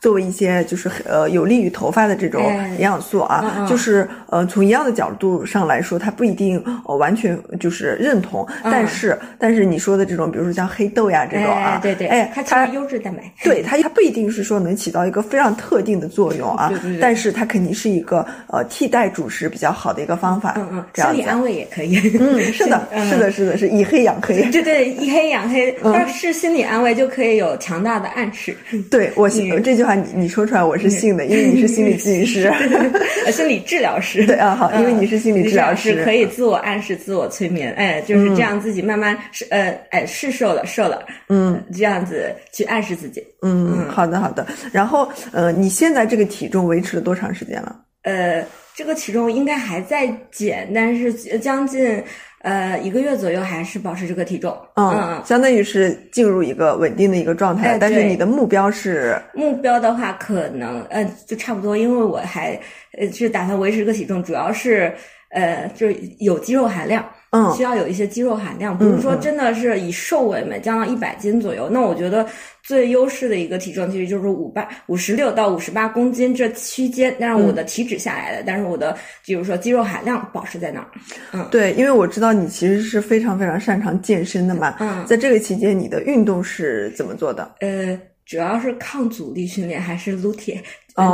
作为一些就是呃有利于头发的这种营养素啊，就是呃从一样的角度上来说，它不一定呃完全就是认同，但是但是你说的这种，比如说像黑豆呀这种啊，对对，哎，它它优质蛋白，对它它不一定是说能起到一个非常特定的作用啊，但是它肯定是一个呃替代主食比较好的一个方法，嗯嗯，心理安慰也可以，嗯，是的，是的。是的，是以黑养黑，对对，以黑养黑，但是心理安慰就可以有强大的暗示。对我信这句话，你你说出来我是信的，因为你是心理咨询师，心理治疗师。对啊，好，因为你是心理治疗师，可以自我暗示、自我催眠，哎，就是这样，自己慢慢是呃，哎，是瘦了，瘦了，嗯，这样子去暗示自己。嗯，好的，好的。然后呃，你现在这个体重维持了多长时间了？呃，这个体重应该还在减，但是将近。呃，一个月左右还是保持这个体重，嗯，相当于是进入一个稳定的一个状态。但是你的目标是？目标的话，可能呃，就差不多，因为我还呃是打算维持这个体重，主要是呃，就是有肌肉含量。嗯，需要有一些肌肉含量，不是说真的是以瘦为美，降到一百斤左右。那我觉得最优势的一个体重其实就是五八五十六到五十八公斤这区间，但是我的体脂下来了，但是我的比如说肌肉含量保持在那儿。嗯，对，因为我知道你其实是非常非常擅长健身的嘛。嗯，在这个期间，你的运动是怎么做的？呃，主要是抗阻力训练，还是撸铁。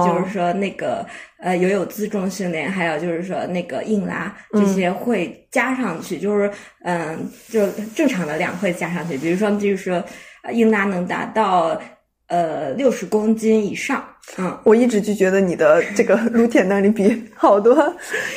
就是说那个呃，也有自重训练，还有就是说那个硬拉这些会加上去，就是嗯，就正常的量会加上去。比如说，就是说硬拉能达到呃六十公斤以上。嗯，我一直就觉得你的这个撸铁能力比 好多，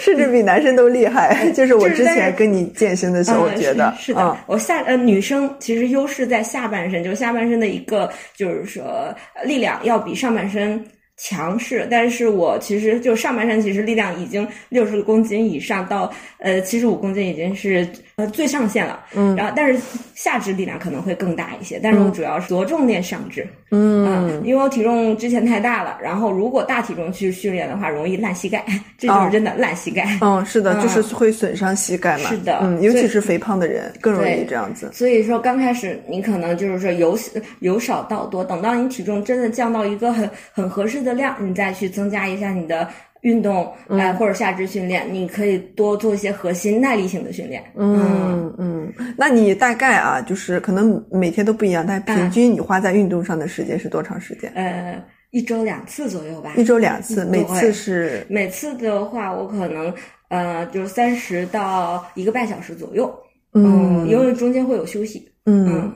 甚至比男生都厉害。就是我之前跟你健身的时候，我觉得是的。我下呃女生其实优势在下半身，就是下半身的一个就是说力量要比上半身。强势，但是我其实就上半身其实力量已经六十公斤以上到呃七十五公斤已经是呃最上限了，嗯，然后但是下肢力量可能会更大一些，但是我主要是着重练上肢，嗯，因为我体重之前太大了，然后如果大体重去训练的话，容易烂膝盖，这就是真的烂膝盖，嗯，是的，就是会损伤膝盖嘛，是的，嗯，尤其是肥胖的人更容易这样子，所以说刚开始你可能就是说由由少到多，等到你体重真的降到一个很很合适的。的量，你再去增加一下你的运动，哎，或者下肢训练，你可以多做一些核心耐力性的训练。嗯嗯，那你大概啊，就是可能每天都不一样，但平均你花在运动上的时间是多长时间？呃，一周两次左右吧。一周两次，每次是每次的话，我可能呃，就是三十到一个半小时左右。嗯，因为中间会有休息。嗯。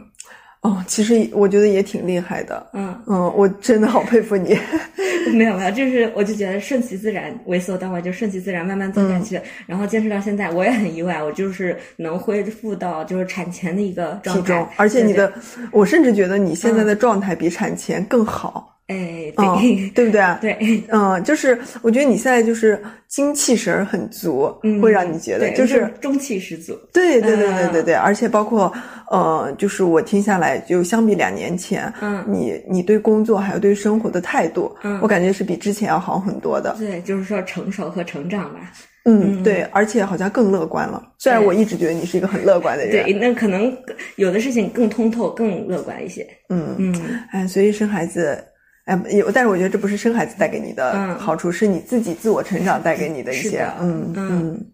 哦，其实我觉得也挺厉害的，嗯嗯，我真的好佩服你。没有没有，就是我就觉得顺其自然，为所当为，就顺其自然，慢慢走下去，然后坚持到现在，我也很意外，我就是能恢复到就是产前的一个状态，而且你的，我甚至觉得你现在的状态比产前更好。哎，对，对不对啊？对，嗯，就是我觉得你现在就是精气神很足，会让你觉得就是中气十足。对，对，对，对，对，对，而且包括呃，就是我听下来，就相比两年前，嗯，你你对工作还有对生活的态度，嗯，我感觉是比之前要好很多的。对，就是说成熟和成长吧。嗯，对，而且好像更乐观了。虽然我一直觉得你是一个很乐观的人，对，那可能有的事情更通透、更乐观一些。嗯嗯，哎，所以生孩子。哎，有，但是我觉得这不是生孩子带给你的好处，是你自己自我成长带给你的一些，嗯嗯，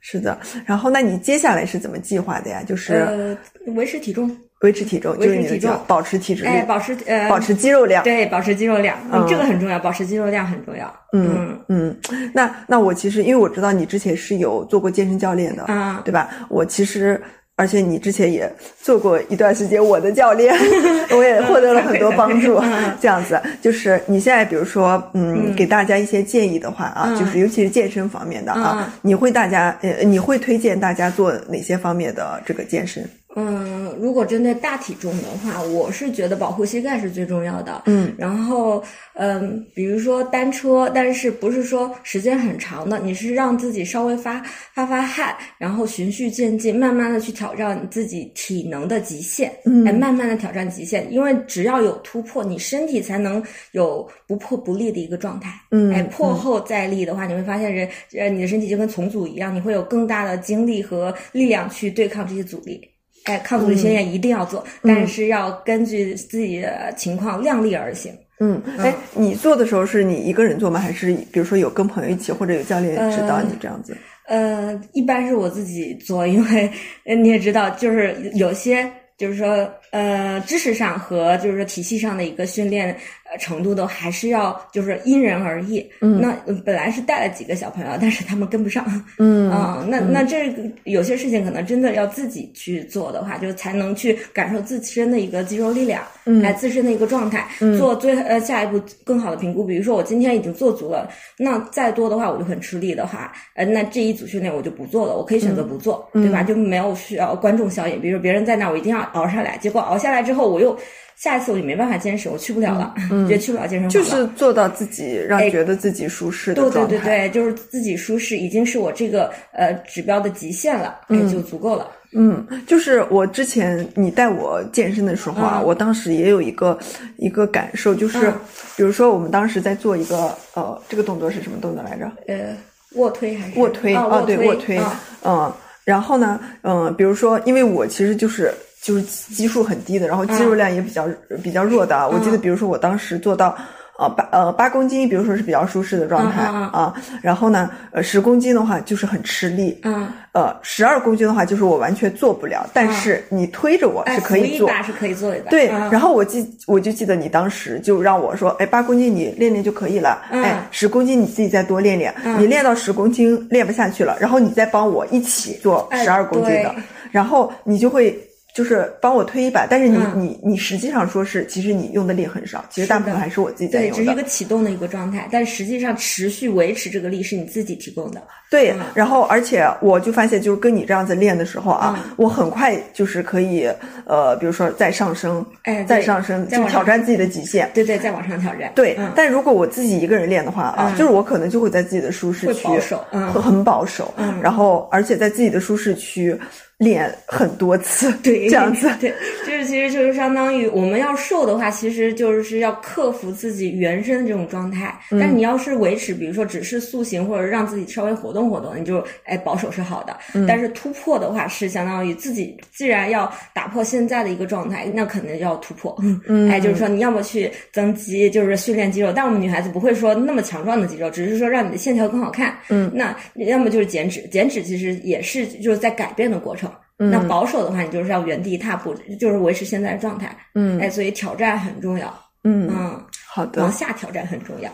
是的。然后，那你接下来是怎么计划的呀？就是维持体重，维持体重，维持体重，保持体脂率，哎，保持呃，保持肌肉量，对，保持肌肉量，嗯这个很重要，保持肌肉量很重要。嗯嗯，那那我其实因为我知道你之前是有做过健身教练的，啊，对吧？我其实。而且你之前也做过一段时间我的教练，我也获得了很多帮助。这样子，就是你现在比如说，嗯，给大家一些建议的话啊，就是尤其是健身方面的啊，你会大家呃，你会推荐大家做哪些方面的这个健身？嗯，如果针对大体重的话，我是觉得保护膝盖是最重要的。嗯，然后嗯，比如说单车，但是不是说时间很长的，你是让自己稍微发发发汗，然后循序渐进，慢慢的去挑战你自己体能的极限。嗯，哎，慢慢的挑战极限，因为只要有突破，你身体才能有不破不立的一个状态。嗯，哎，破后再立的话，你会发现人呃，你的身体就跟重组一样，你会有更大的精力和力量去对抗这些阻力。哎，抗阻力训练一定要做，但是要根据自己的情况量力而行。嗯，哎，你做的时候是你一个人做吗？还是比如说有跟朋友一起，或者有教练指导你这样子？呃，一般是我自己做，因为你也知道，就是有些就是说呃知识上和就是说体系上的一个训练。程度都还是要就是因人而异。嗯，那本来是带了几个小朋友，但是他们跟不上。嗯 啊，那那这个有些事情可能真的要自己去做的话，就才能去感受自身的一个肌肉力量，嗯来自身的一个状态，做最呃下一步更好的评估。比如说我今天已经做足了，那再多的话我就很吃力的话，呃，那这一组训练我就不做了，我可以选择不做，对吧？就没有需要观众效应。比如说别人在那，我一定要熬上来，结果熬下来之后我又。下一次我就没办法坚持，我去不了了，觉得去不了健身房就是做到自己让觉得自己舒适的状态。对对对对，就是自己舒适，已经是我这个呃指标的极限了，嗯，就足够了。嗯，就是我之前你带我健身的时候啊，我当时也有一个一个感受，就是比如说我们当时在做一个呃，这个动作是什么动作来着？呃，卧推还是卧推？哦，对，卧推。嗯，然后呢，嗯，比如说，因为我其实就是。就是基数很低的，然后肌肉量也比较比较弱的。我记得，比如说我当时做到，呃八呃八公斤，比如说是比较舒适的状态啊。然后呢，呃十公斤的话就是很吃力。嗯。呃十二公斤的话就是我完全做不了，但是你推着我是可以做，是可以做的。对。然后我记我就记得你当时就让我说，哎八公斤你练练就可以了，哎十公斤你自己再多练练，你练到十公斤练不下去了，然后你再帮我一起做十二公斤的，然后你就会。就是帮我推一把，但是你你你实际上说是，其实你用的力很少，其实大部分还是我自己在用的。对，只是一个启动的一个状态，但实际上持续维持这个力是你自己提供的。对，然后而且我就发现，就是跟你这样子练的时候啊，我很快就是可以呃，比如说再上升，哎，再上升，就挑战自己的极限。对对，再往上挑战。对，但如果我自己一个人练的话啊，就是我可能就会在自己的舒适区，保守，很保守，然后而且在自己的舒适区。练很多次，对，这样子，对，就是其实就是相当于我们要瘦的话，其实就是要克服自己原生的这种状态。但你要是维持，比如说只是塑形或者让自己稍微活动活动，你就哎保守是好的。但是突破的话，是相当于自己既然要打破现在的一个状态，那肯定要突破。嗯，哎，就是说你要么去增肌，就是训练肌肉。但我们女孩子不会说那么强壮的肌肉，只是说让你的线条更好看。嗯，那要么就是减脂，减脂其实也是就是在改变的过程。那保守的话，你就是要原地踏步，就是维持现在的状态。嗯，哎，所以挑战很重要。嗯嗯，好的，往下挑战很重要。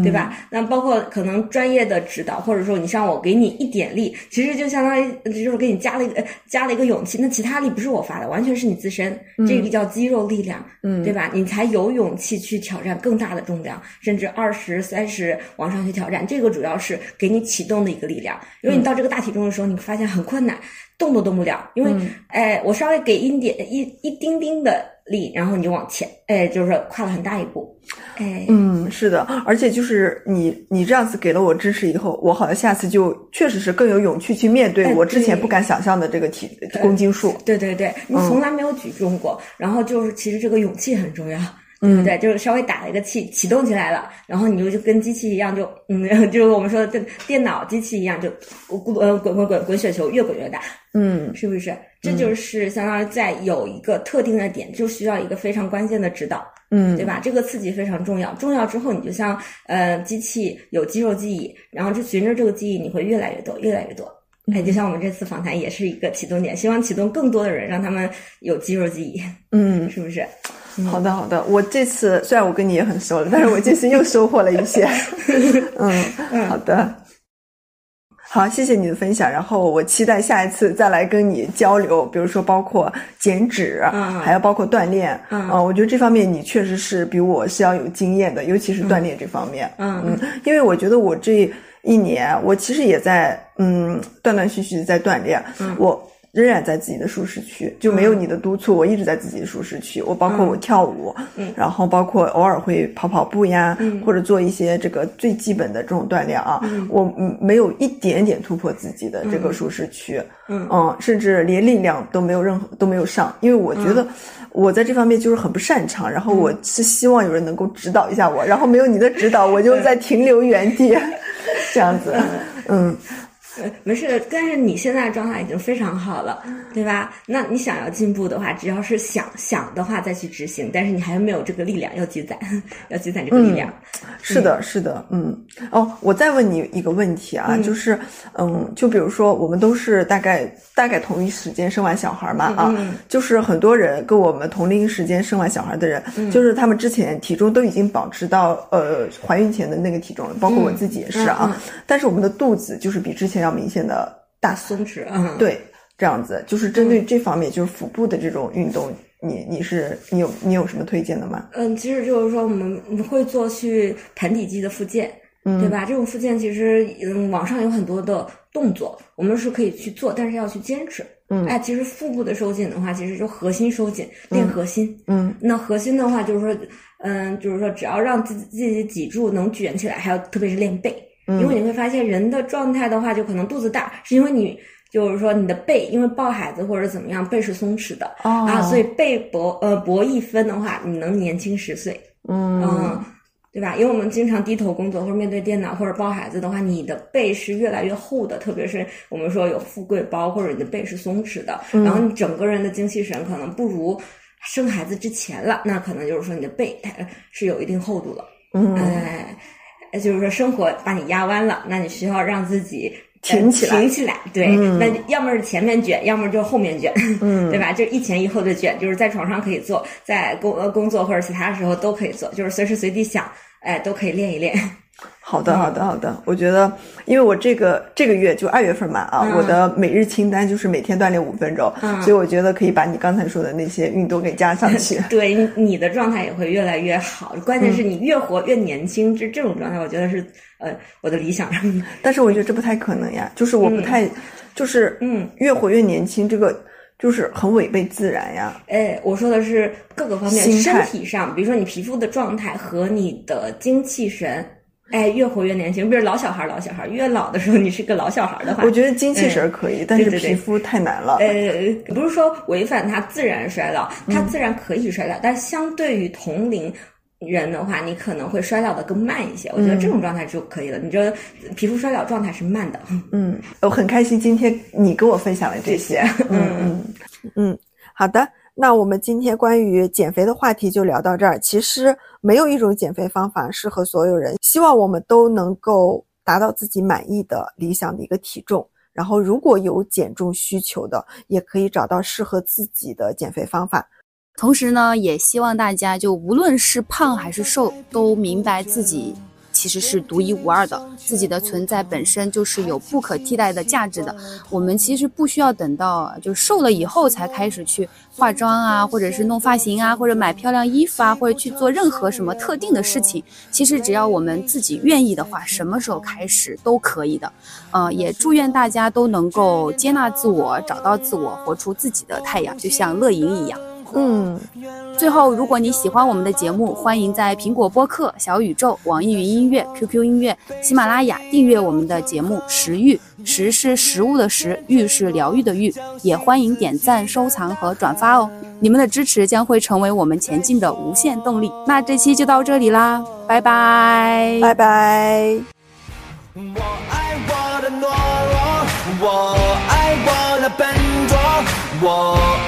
对吧？那包括可能专业的指导，或者说你像我给你一点力，其实就相当于就是给你加了一个加了一个勇气。那其他力不是我发的，完全是你自身，这个叫肌肉力量，嗯，对吧？你才有勇气去挑战更大的重量，甚至二十三十往上去挑战。这个主要是给你启动的一个力量，因为你到这个大体重的时候，你发现很困难，动都动不了。因为哎，我稍微给一点一一丁丁的。力，然后你就往前，哎，就是跨了很大一步，哎，嗯，是的，而且就是你，你这样子给了我支持以后，我好像下次就确实是更有勇气去面对我之前不敢想象的这个体公斤数。对对对，你从来没有举重过，然后就是其实这个勇气很重要，对不对？就是稍微打了一个气，启动起来了，然后你就就跟机器一样，就嗯，就是我们说的电电脑机器一样，就滚滚滚滚滚滚雪球，越滚越大，嗯，是不是？这就是相当于在有一个特定的点，就需要一个非常关键的指导，嗯，对吧？这个刺激非常重要，重要之后，你就像呃机器有肌肉记忆，然后就循着这个记忆，你会越来越多，越来越多。哎，就像我们这次访谈也是一个启动点，希望启动更多的人，让他们有肌肉记忆，嗯，是不是？好的，好的。我这次虽然我跟你也很熟了，但是我这次又收获了一些，嗯，好的。好，谢谢你的分享。然后我期待下一次再来跟你交流，比如说包括减脂，嗯，还要包括锻炼，嗯，我觉得这方面你确实是比我是要有经验的，尤其是锻炼这方面，嗯嗯，因为我觉得我这一年我其实也在嗯断断续续在锻炼，嗯，我。仍然在自己的舒适区，就没有你的督促，我一直在自己的舒适区。我包括我跳舞，嗯，然后包括偶尔会跑跑步呀，嗯，或者做一些这个最基本的这种锻炼啊，嗯，我没有一点点突破自己的这个舒适区，嗯，嗯，甚至连力量都没有任何都没有上，因为我觉得我在这方面就是很不擅长，然后我是希望有人能够指导一下我，然后没有你的指导，我就在停留原地，这样子，嗯。没事，但是你现在状态已经非常好了，对吧？那你想要进步的话，只要是想想的话再去执行，但是你还没有这个力量要积攒，要积攒这个力量。是的，是的，嗯。哦，我再问你一个问题啊，就是，嗯，就比如说我们都是大概大概同一时间生完小孩嘛，啊，就是很多人跟我们同龄时间生完小孩的人，就是他们之前体重都已经保持到呃怀孕前的那个体重了，包括我自己也是啊，但是我们的肚子就是比之前。要明显的大松弛，嗯，对，这样子就是针对这方面，就是腹部的这种运动，你你是你有你有什么推荐的吗？嗯，其实就是说我们会做去盆底肌的复健，对吧？这种复健其实嗯，网上有很多的动作，我们是可以去做，但是要去坚持。嗯，哎，其实腹部的收紧的话，其实就核心收紧，练核心。嗯，那核心的话，就是说，嗯，就是说，只要让自己自己脊柱能卷起来，还有特别是练背。因为你会发现，人的状态的话，就可能肚子大，是因为你就是说你的背，因为抱孩子或者怎么样，背是松弛的啊，所以背薄呃薄一分的话，你能年轻十岁，嗯，对吧？因为我们经常低头工作或者面对电脑或者抱孩子的话，你的背是越来越厚的，特别是我们说有富贵包或者你的背是松弛的，然后你整个人的精气神可能不如生孩子之前了，那可能就是说你的背它是有一定厚度的，嗯。就是说，生活把你压弯了，那你需要让自己 挺起来，挺起来。对，那要么是前面卷，要么就后面卷，嗯，对吧？就一前一后的卷，就是在床上可以做，在工呃工作或者其他时候都可以做，就是随时随地想，哎，都可以练一练。好的，好的，好的。我觉得，因为我这个这个月就二月份嘛，啊，我的每日清单就是每天锻炼五分钟，所以我觉得可以把你刚才说的那些运动给加上去。对，你的状态也会越来越好。关键是你越活越年轻，这这种状态，我觉得是呃我的理想。但是我觉得这不太可能呀，就是我不太，就是嗯，越活越年轻，这个就是很违背自然呀。哎，我说的是各个方面，身体上，比如说你皮肤的状态和你的精气神。哎，越活越年轻。比如老小孩，老小孩越老的时候，你是个老小孩的话，我觉得精气神可以，但是皮肤太难了。呃，不是说违反它自然衰老，它自然可以衰老，但相对于同龄。人的话，你可能会衰老的更慢一些。我觉得这种状态就可以了。你这皮肤衰老状态是慢的。嗯，我很开心今天你跟我分享了这些。嗯嗯嗯，好的。那我们今天关于减肥的话题就聊到这儿。其实没有一种减肥方法适合所有人。希望我们都能够达到自己满意的理想的一个体重。然后如果有减重需求的，也可以找到适合自己的减肥方法。同时呢，也希望大家就无论是胖还是瘦，都明白自己其实是独一无二的，自己的存在本身就是有不可替代的价值的。我们其实不需要等到就瘦了以后才开始去化妆啊，或者是弄发型啊，或者买漂亮衣服啊，或者去做任何什么特定的事情。其实只要我们自己愿意的话，什么时候开始都可以的。嗯，也祝愿大家都能够接纳自我，找到自我，活出自己的太阳，就像乐莹一样。嗯，最后，如果你喜欢我们的节目，欢迎在苹果播客、小宇宙、网易云音乐、QQ 音乐、喜马拉雅订阅我们的节目《食欲》，食是食物的食，欲是疗愈的欲。也欢迎点赞、收藏和转发哦，你们的支持将会成为我们前进的无限动力。那这期就到这里啦，拜拜，拜拜。我爱我的懦弱，我爱我的笨拙，我。我